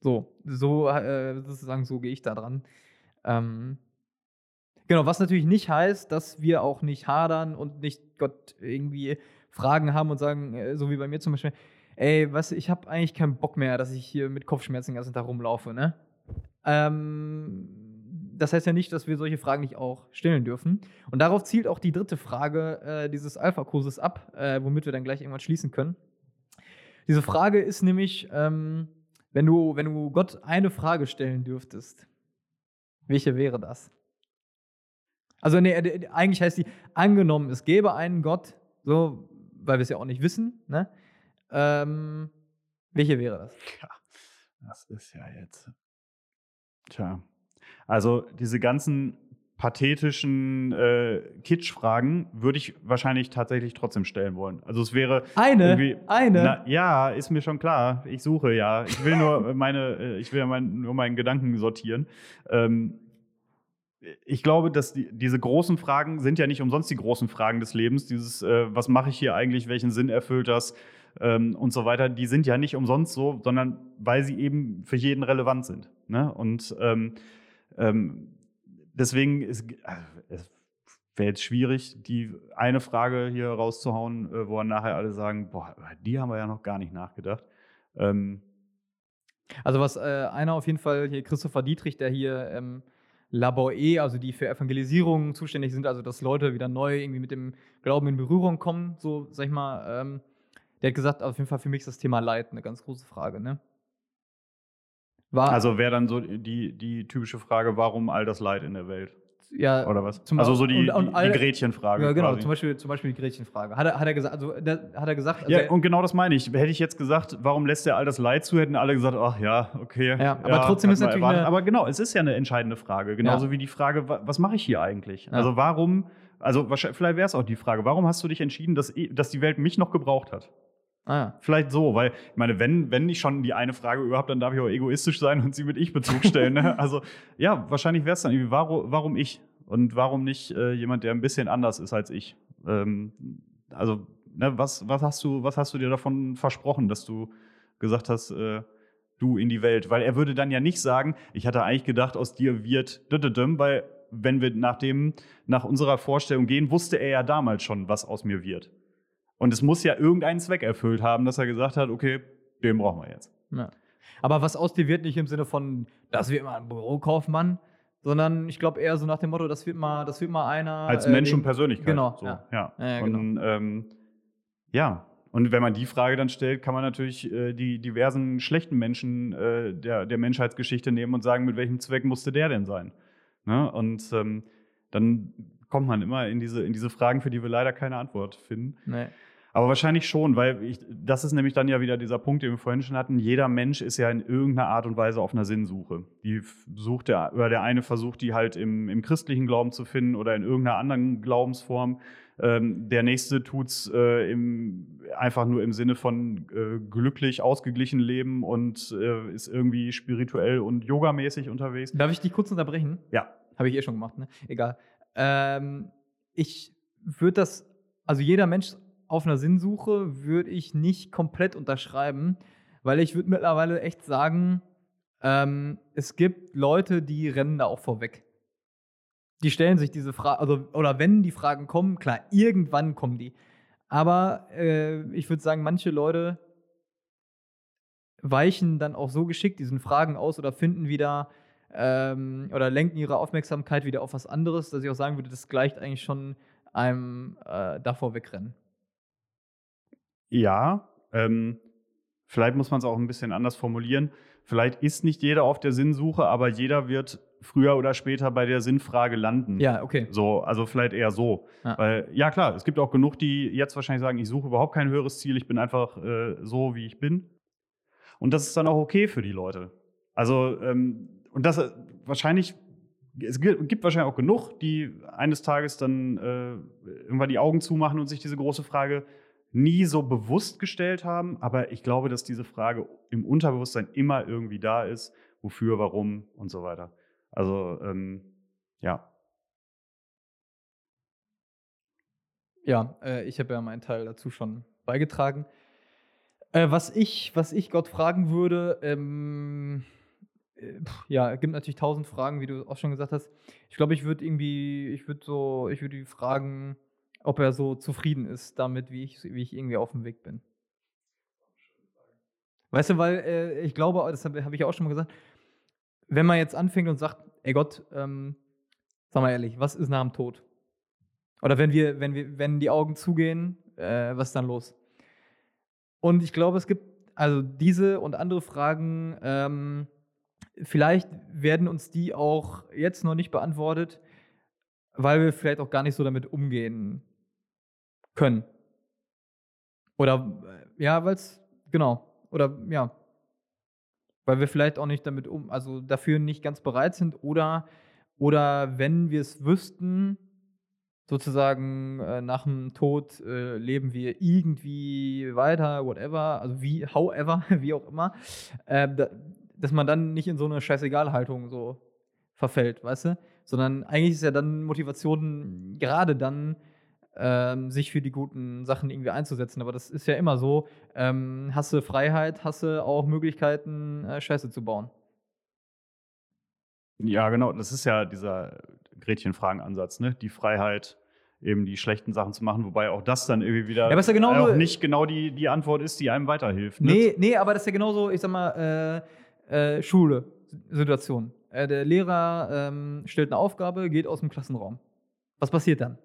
Speaker 1: So, so äh, sozusagen so gehe ich da dran. Ähm, genau, was natürlich nicht heißt, dass wir auch nicht hadern und nicht Gott irgendwie Fragen haben und sagen, äh, so wie bei mir zum Beispiel, ey, was, ich habe eigentlich keinen Bock mehr, dass ich hier mit Kopfschmerzen den ganzen Tag rumlaufe, ne? Ähm, das heißt ja nicht, dass wir solche Fragen nicht auch stellen dürfen. Und darauf zielt auch die dritte Frage äh, dieses Alpha-Kurses ab, äh, womit wir dann gleich irgendwann schließen können. Diese Frage ist nämlich, ähm, wenn, du, wenn du Gott eine Frage stellen dürftest, welche wäre das? Also, nee, äh, eigentlich heißt die, angenommen, es gäbe einen Gott, so, weil wir es ja auch nicht wissen, ne? Ähm, welche wäre das?
Speaker 2: Das ist ja jetzt. Tja. Also diese ganzen pathetischen äh, Kitsch-Fragen würde ich wahrscheinlich tatsächlich trotzdem stellen wollen. Also es wäre
Speaker 1: Eine, eine.
Speaker 2: Na, ja, ist mir schon klar. Ich suche ja. Ich will nur meine, äh, ich will mein, nur meinen Gedanken sortieren. Ähm, ich glaube, dass die, diese großen Fragen sind ja nicht umsonst die großen Fragen des Lebens. Dieses, äh, was mache ich hier eigentlich, welchen Sinn erfüllt das ähm, und so weiter, die sind ja nicht umsonst so, sondern weil sie eben für jeden relevant sind. Ne? Und ähm, ähm, deswegen ist also, es wäre jetzt schwierig, die eine Frage hier rauszuhauen, äh, wo nachher alle sagen, boah, die haben wir ja noch gar nicht nachgedacht. Ähm,
Speaker 1: Also was äh, einer auf jeden Fall hier, Christopher Dietrich, der hier ähm, E, also die für Evangelisierung zuständig sind, also dass Leute wieder neu irgendwie mit dem Glauben in Berührung kommen, so sag ich mal, ähm, der hat gesagt, auf jeden Fall für mich ist das Thema Leid eine ganz große Frage, ne? War,
Speaker 2: also wäre dann so die, die typische Frage, warum all das Leid in der Welt?
Speaker 1: ja,
Speaker 2: Oder was?
Speaker 1: zum-
Speaker 2: also so die,
Speaker 1: und- und all-
Speaker 2: die Gretchenfrage.
Speaker 1: ja, genau,
Speaker 2: quasi.
Speaker 1: zum Beispiel, zum Beispiel die Gretchenfrage. Hat er, hat er gesagt, also hat er gesagt, also
Speaker 2: Ja, und genau das meine ich. Hätte ich jetzt gesagt, warum lässt er all das Leid zu, hätten alle gesagt, ach ja, okay.
Speaker 1: Ja, aber trotzdem ist natürlich eine-
Speaker 2: Aber genau, es ist ja eine entscheidende Frage. Genauso
Speaker 1: Ja.
Speaker 2: wie die Frage, wa- was mache ich hier eigentlich?
Speaker 1: Ja.
Speaker 2: Also warum, also vielleicht wäre es auch die Frage, warum hast du dich entschieden, dass, eh- dass die Welt mich noch gebraucht hat?
Speaker 1: Ah, ja.
Speaker 2: Vielleicht so, weil ich meine, wenn, wenn ich schon die eine Frage überhaupt, dann darf ich auch egoistisch sein und sie mit Ich-Bezug stellen. Ne? Also ja, wahrscheinlich wäre es dann irgendwie, warum, warum ich? Und warum nicht äh, jemand, der ein bisschen anders ist als ich? Ähm, also, ne, was, was, hast du, was hast du dir davon versprochen, dass du gesagt hast, äh, du in die Welt? Weil er würde dann ja nicht sagen, ich hatte eigentlich gedacht, aus dir wird weil wenn wir nach, dem, nach unserer Vorstellung gehen, wusste er ja damals schon, was aus mir wird. Und es muss ja irgendeinen Zweck erfüllt haben, dass er gesagt hat, okay, den brauchen wir jetzt.
Speaker 1: Ja. Aber was aus dir wird nicht im Sinne von, das wird mal ein Bürokaufmann, sondern ich glaube eher so nach dem Motto, das wird mal, das wird mal einer.
Speaker 2: Als
Speaker 1: äh,
Speaker 2: Mensch und Persönlichkeit.
Speaker 1: Genau,
Speaker 2: So,
Speaker 1: ja.
Speaker 2: ja.
Speaker 1: Ja,
Speaker 2: und ähm, ja. Und wenn man die Frage dann stellt, kann man natürlich äh, die diversen schlechten Menschen äh, der, der Menschheitsgeschichte nehmen und sagen, mit welchem Zweck musste der denn sein? Ne? Und ähm, dann kommt man immer in diese, in diese Fragen, für die wir leider keine Antwort finden.
Speaker 1: Nee.
Speaker 2: Aber wahrscheinlich schon, weil ich, das ist nämlich dann ja wieder dieser Punkt, den wir vorhin schon hatten. Jeder Mensch ist ja in irgendeiner Art und Weise auf einer Sinnsuche. Die sucht der, oder der eine versucht die halt im, im christlichen Glauben zu finden oder in irgendeiner anderen Glaubensform. Ähm, der nächste tut's äh, im, einfach nur im Sinne von äh, glücklich, ausgeglichen leben und äh, ist irgendwie spirituell und yogamäßig unterwegs.
Speaker 1: Darf ich dich kurz unterbrechen?
Speaker 2: Ja.
Speaker 1: Habe ich eh schon gemacht, ne? Egal. Ähm, ich würde das, also jeder Mensch auf einer Sinnsuche würde ich nicht komplett unterschreiben, weil ich würde mittlerweile echt sagen, ähm, es gibt Leute, die rennen da auch vorweg. Die stellen sich diese Frage, also, oder wenn die Fragen kommen, klar, irgendwann kommen die. Aber äh, ich würde sagen, manche Leute weichen dann auch so geschickt diesen Fragen aus oder finden wieder ähm, oder lenken ihre Aufmerksamkeit wieder auf was anderes, dass ich auch sagen würde, das gleicht eigentlich schon einem äh, davor wegrennen.
Speaker 2: Ja, ähm, vielleicht muss man es auch ein bisschen anders formulieren. Vielleicht ist nicht jeder auf der Sinnsuche, aber jeder wird früher oder später bei der Sinnfrage landen.
Speaker 1: Ja, okay.
Speaker 2: So, also vielleicht eher so.
Speaker 1: Ja.
Speaker 2: Weil, ja klar, es gibt auch genug, die jetzt wahrscheinlich sagen, ich suche überhaupt kein höheres Ziel, ich bin einfach äh, so, wie ich bin. Und das ist dann auch okay für die Leute. Also, ähm, und das äh, wahrscheinlich, es gibt, wahrscheinlich auch genug, die eines Tages dann äh, irgendwann die Augen zumachen und sich diese große Frage nie so bewusst gestellt haben. Aber ich glaube, dass diese Frage im Unterbewusstsein immer irgendwie da ist. Wofür, warum und so weiter. Also, ähm, ja.
Speaker 1: Ja, äh, ich habe ja meinen Teil dazu schon beigetragen. Äh, was, ich, was ich Gott fragen würde, ähm, äh, ja, es gibt natürlich tausend Fragen, wie du auch schon gesagt hast. Ich glaube, ich würde irgendwie, ich würde so, ich würde ihn fragen, ob er so zufrieden ist damit, wie ich, wie ich irgendwie auf dem Weg bin. Weißt du, weil äh, ich glaube, das habe hab ich auch schon mal gesagt, wenn man jetzt anfängt und sagt, ey Gott, ähm, sag mal ehrlich, was ist nach dem Tod? Oder wenn wir, wenn wir, wenn die Augen zugehen, äh, was ist dann los? Und ich glaube, es gibt also diese und andere Fragen, ähm, vielleicht werden uns die auch jetzt noch nicht beantwortet, weil wir vielleicht auch gar nicht so damit umgehen können. Oder äh, ja, weil es, genau, oder ja, weil wir vielleicht auch nicht damit um, also dafür nicht ganz bereit sind oder, oder wenn wir es wüssten, sozusagen äh, nach dem Tod äh, leben wir irgendwie weiter, whatever, also wie, however, wie auch immer, äh, da, dass man dann nicht in so eine Scheißegal-Haltung so verfällt, weißt du? Sondern eigentlich ist ja dann Motivation gerade dann, ähm, sich für die guten Sachen irgendwie einzusetzen. Aber das ist ja immer so, ähm, hast du Freiheit, hast du auch Möglichkeiten, äh, Scheiße zu bauen.
Speaker 2: Ja, genau. Das ist ja dieser Gretchenfragen-Ansatz, ne? Die Freiheit, eben die schlechten Sachen zu machen, wobei auch das dann irgendwie wieder
Speaker 1: Ja, ja genauso-
Speaker 2: auch nicht genau die, die Antwort ist, die einem weiterhilft. ne?
Speaker 1: Nee, nee, aber das ist ja genauso, ich sag mal, äh, äh, Schule, Situation. Äh, der Lehrer ähm, stellt eine Aufgabe, geht aus dem Klassenraum. Was passiert dann?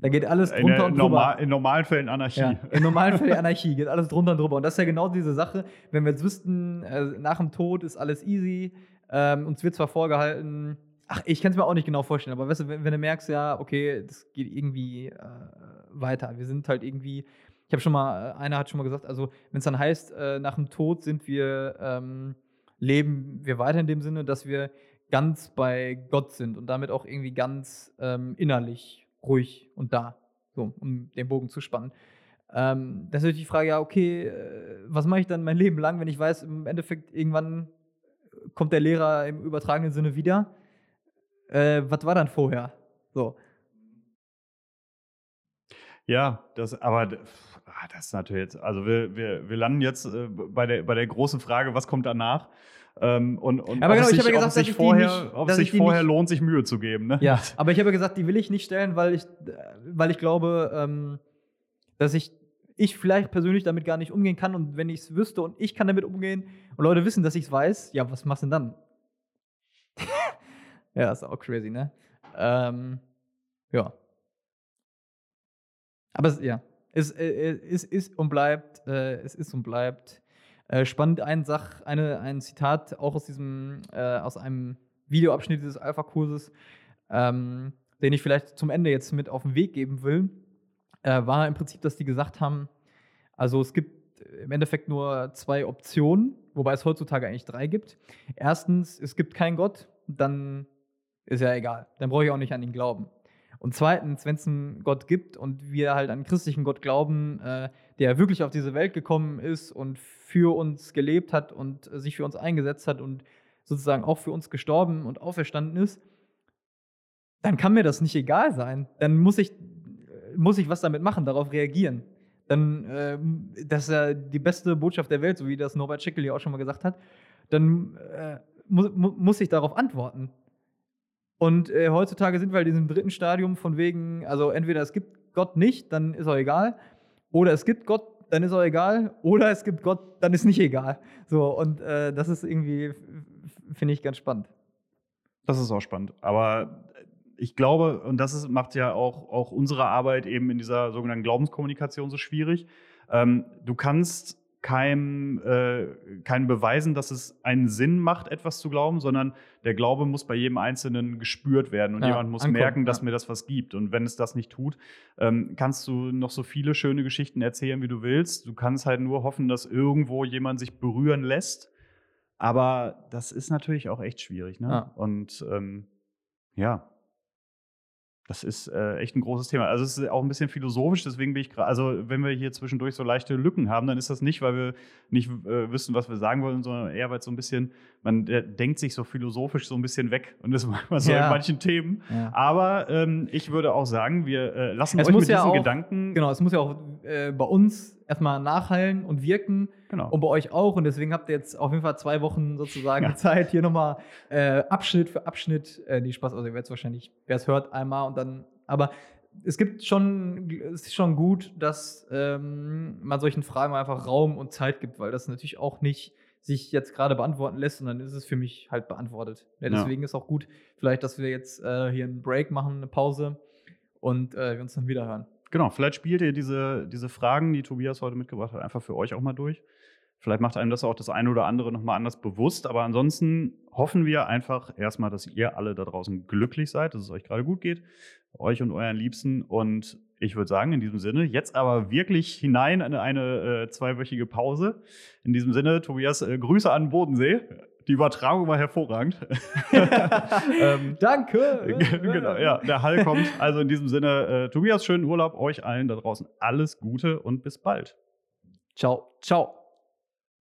Speaker 1: Da geht alles
Speaker 2: In,
Speaker 1: drunter
Speaker 2: der
Speaker 1: und drüber.
Speaker 2: normal, in normalen Fällen Anarchie.
Speaker 1: Ja, Im normalen Fall Anarchie, geht alles drunter und drüber. Und das ist ja genau diese Sache, wenn wir jetzt wüssten, äh, nach dem Tod ist alles easy, ähm, uns wird zwar vorgehalten, ach, ich kann es mir auch nicht genau vorstellen, aber weißt du, wenn, wenn du merkst, ja, okay, das geht irgendwie äh, weiter. Wir sind halt irgendwie, ich habe schon mal, äh, einer hat schon mal gesagt, also wenn es dann heißt, äh, nach dem Tod sind wir, ähm, leben wir weiter in dem Sinne, dass wir ganz bei Gott sind und damit auch irgendwie ganz ähm, innerlich ruhig und da, so, um den Bogen zu spannen. Ähm, das ist natürlich die Frage, ja, okay, äh, was mache ich dann mein Leben lang, wenn ich weiß, im Endeffekt irgendwann kommt der Lehrer im übertragenen Sinne wieder. Äh, was war dann vorher? So.
Speaker 2: Ja, das, aber ah, das ist natürlich jetzt, also wir, wir, wir landen jetzt äh, bei, der, bei der großen Frage, was kommt danach? Ähm, und und
Speaker 1: Aber
Speaker 2: ob
Speaker 1: genau, ich habe ja
Speaker 2: ob
Speaker 1: gesagt,
Speaker 2: es sich vorher,
Speaker 1: nicht-
Speaker 2: ob sich vorher
Speaker 1: nicht-
Speaker 2: lohnt, sich Mühe zu geben. Ne?
Speaker 1: Ja, aber ich habe ja gesagt, die will ich nicht stellen, weil ich, weil ich glaube, ähm, dass ich, ich vielleicht persönlich damit gar nicht umgehen kann und wenn ich es wüsste und ich kann damit umgehen und Leute wissen, dass ich es weiß, ja, was machst du denn dann? Ja, ist auch crazy, ne? Ähm, ja. Aber ja, es, äh, äh, es ist und bleibt, äh, es ist und bleibt äh, spannend. Ein Sach, eine, ein Zitat auch aus diesem, äh, aus einem Videoabschnitt dieses Alpha-Kurses, ähm, den ich vielleicht zum Ende jetzt mit auf den Weg geben will, äh, war im Prinzip, dass die gesagt haben, also es gibt im Endeffekt nur zwei Optionen, wobei es heutzutage eigentlich drei gibt. Erstens, es gibt keinen Gott, dann ist ja egal. Dann brauche ich auch nicht an ihn glauben. Und zweitens, wenn es einen Gott gibt und wir halt an einen christlichen Gott glauben, äh, der wirklich auf diese Welt gekommen ist und für uns gelebt hat und sich für uns eingesetzt hat und sozusagen auch für uns gestorben und auferstanden ist, dann kann mir das nicht egal sein. Dann muss ich, muss ich was damit machen, darauf reagieren. Dann, äh, das ist ja die beste Botschaft der Welt, so wie das Norbert Schickel ja auch schon mal gesagt hat. Dann äh, mu muss ich darauf antworten. Und äh, heutzutage sind wir halt in diesem dritten Stadium von wegen, also entweder es gibt Gott nicht, dann ist auch egal, oder es gibt Gott, dann ist auch egal, oder es gibt Gott, dann ist nicht egal. So, und äh, das ist irgendwie, finde ich, ganz spannend.
Speaker 2: Das ist auch spannend. Aber ich glaube, und das ist, macht ja auch, auch unsere Arbeit eben in dieser sogenannten Glaubenskommunikation so schwierig. Ähm, du kannst keinem, äh, keinem beweisen, dass es einen Sinn macht, etwas zu glauben, sondern der Glaube muss bei jedem Einzelnen gespürt werden und ja, jemand muss ankommen, merken, dass ja. mir das was gibt. Und wenn es das nicht tut, ähm, kannst du noch so viele schöne Geschichten erzählen, wie du willst. Du kannst halt nur hoffen, dass irgendwo jemand sich berühren lässt. Aber das ist natürlich auch echt schwierig. Ne? Ja. Und ähm, ja, das ist äh, echt ein großes Thema. Also es ist auch ein bisschen philosophisch, deswegen bin ich gerade, also wenn wir hier zwischendurch so leichte Lücken haben, dann ist das nicht, weil wir nicht äh, wissen, was wir sagen wollen, sondern eher, weil es so ein bisschen, man denkt sich so philosophisch so ein bisschen weg und das manchmal so ja. in manchen Themen. Ja. Aber ähm, ich würde auch sagen, wir äh, lassen es euch mit ja diesen auch, Gedanken.
Speaker 1: Genau, es muss ja auch äh, bei uns erstmal nachhallen und wirken. Genau. Und bei euch auch. Und deswegen habt ihr jetzt auf jeden Fall zwei Wochen sozusagen ja. Zeit, hier nochmal äh, Abschnitt für Abschnitt, äh, die Spaß, also ihr werdet es wahrscheinlich, wer es hört, einmal und dann, aber es gibt schon, es ist schon gut, dass ähm, man solchen Fragen einfach Raum und Zeit gibt, weil das natürlich auch nicht sich jetzt gerade beantworten lässt und dann ist es für mich halt beantwortet. Ja, deswegen ja. ist auch gut, vielleicht, dass wir jetzt äh, hier einen Break machen, eine Pause und äh, wir uns dann wieder hören.
Speaker 2: Genau, vielleicht spielt ihr diese, diese Fragen, die Tobias heute mitgebracht hat, einfach für euch auch mal durch. Vielleicht macht einem das auch das eine oder andere nochmal anders bewusst. Aber ansonsten hoffen wir einfach erstmal, dass ihr alle da draußen glücklich seid, dass es euch gerade gut geht, euch und euren Liebsten. Und ich würde sagen, in diesem Sinne, jetzt aber wirklich hinein in eine äh, zweiwöchige Pause. In diesem Sinne, Tobias, äh, Grüße an Bodensee. Die Übertragung war hervorragend.
Speaker 1: ähm, Danke.
Speaker 2: genau, ja, der Hall kommt. Also in diesem Sinne, äh, Tobias, schönen Urlaub, euch allen da draußen alles Gute und bis bald.
Speaker 1: Ciao, ciao.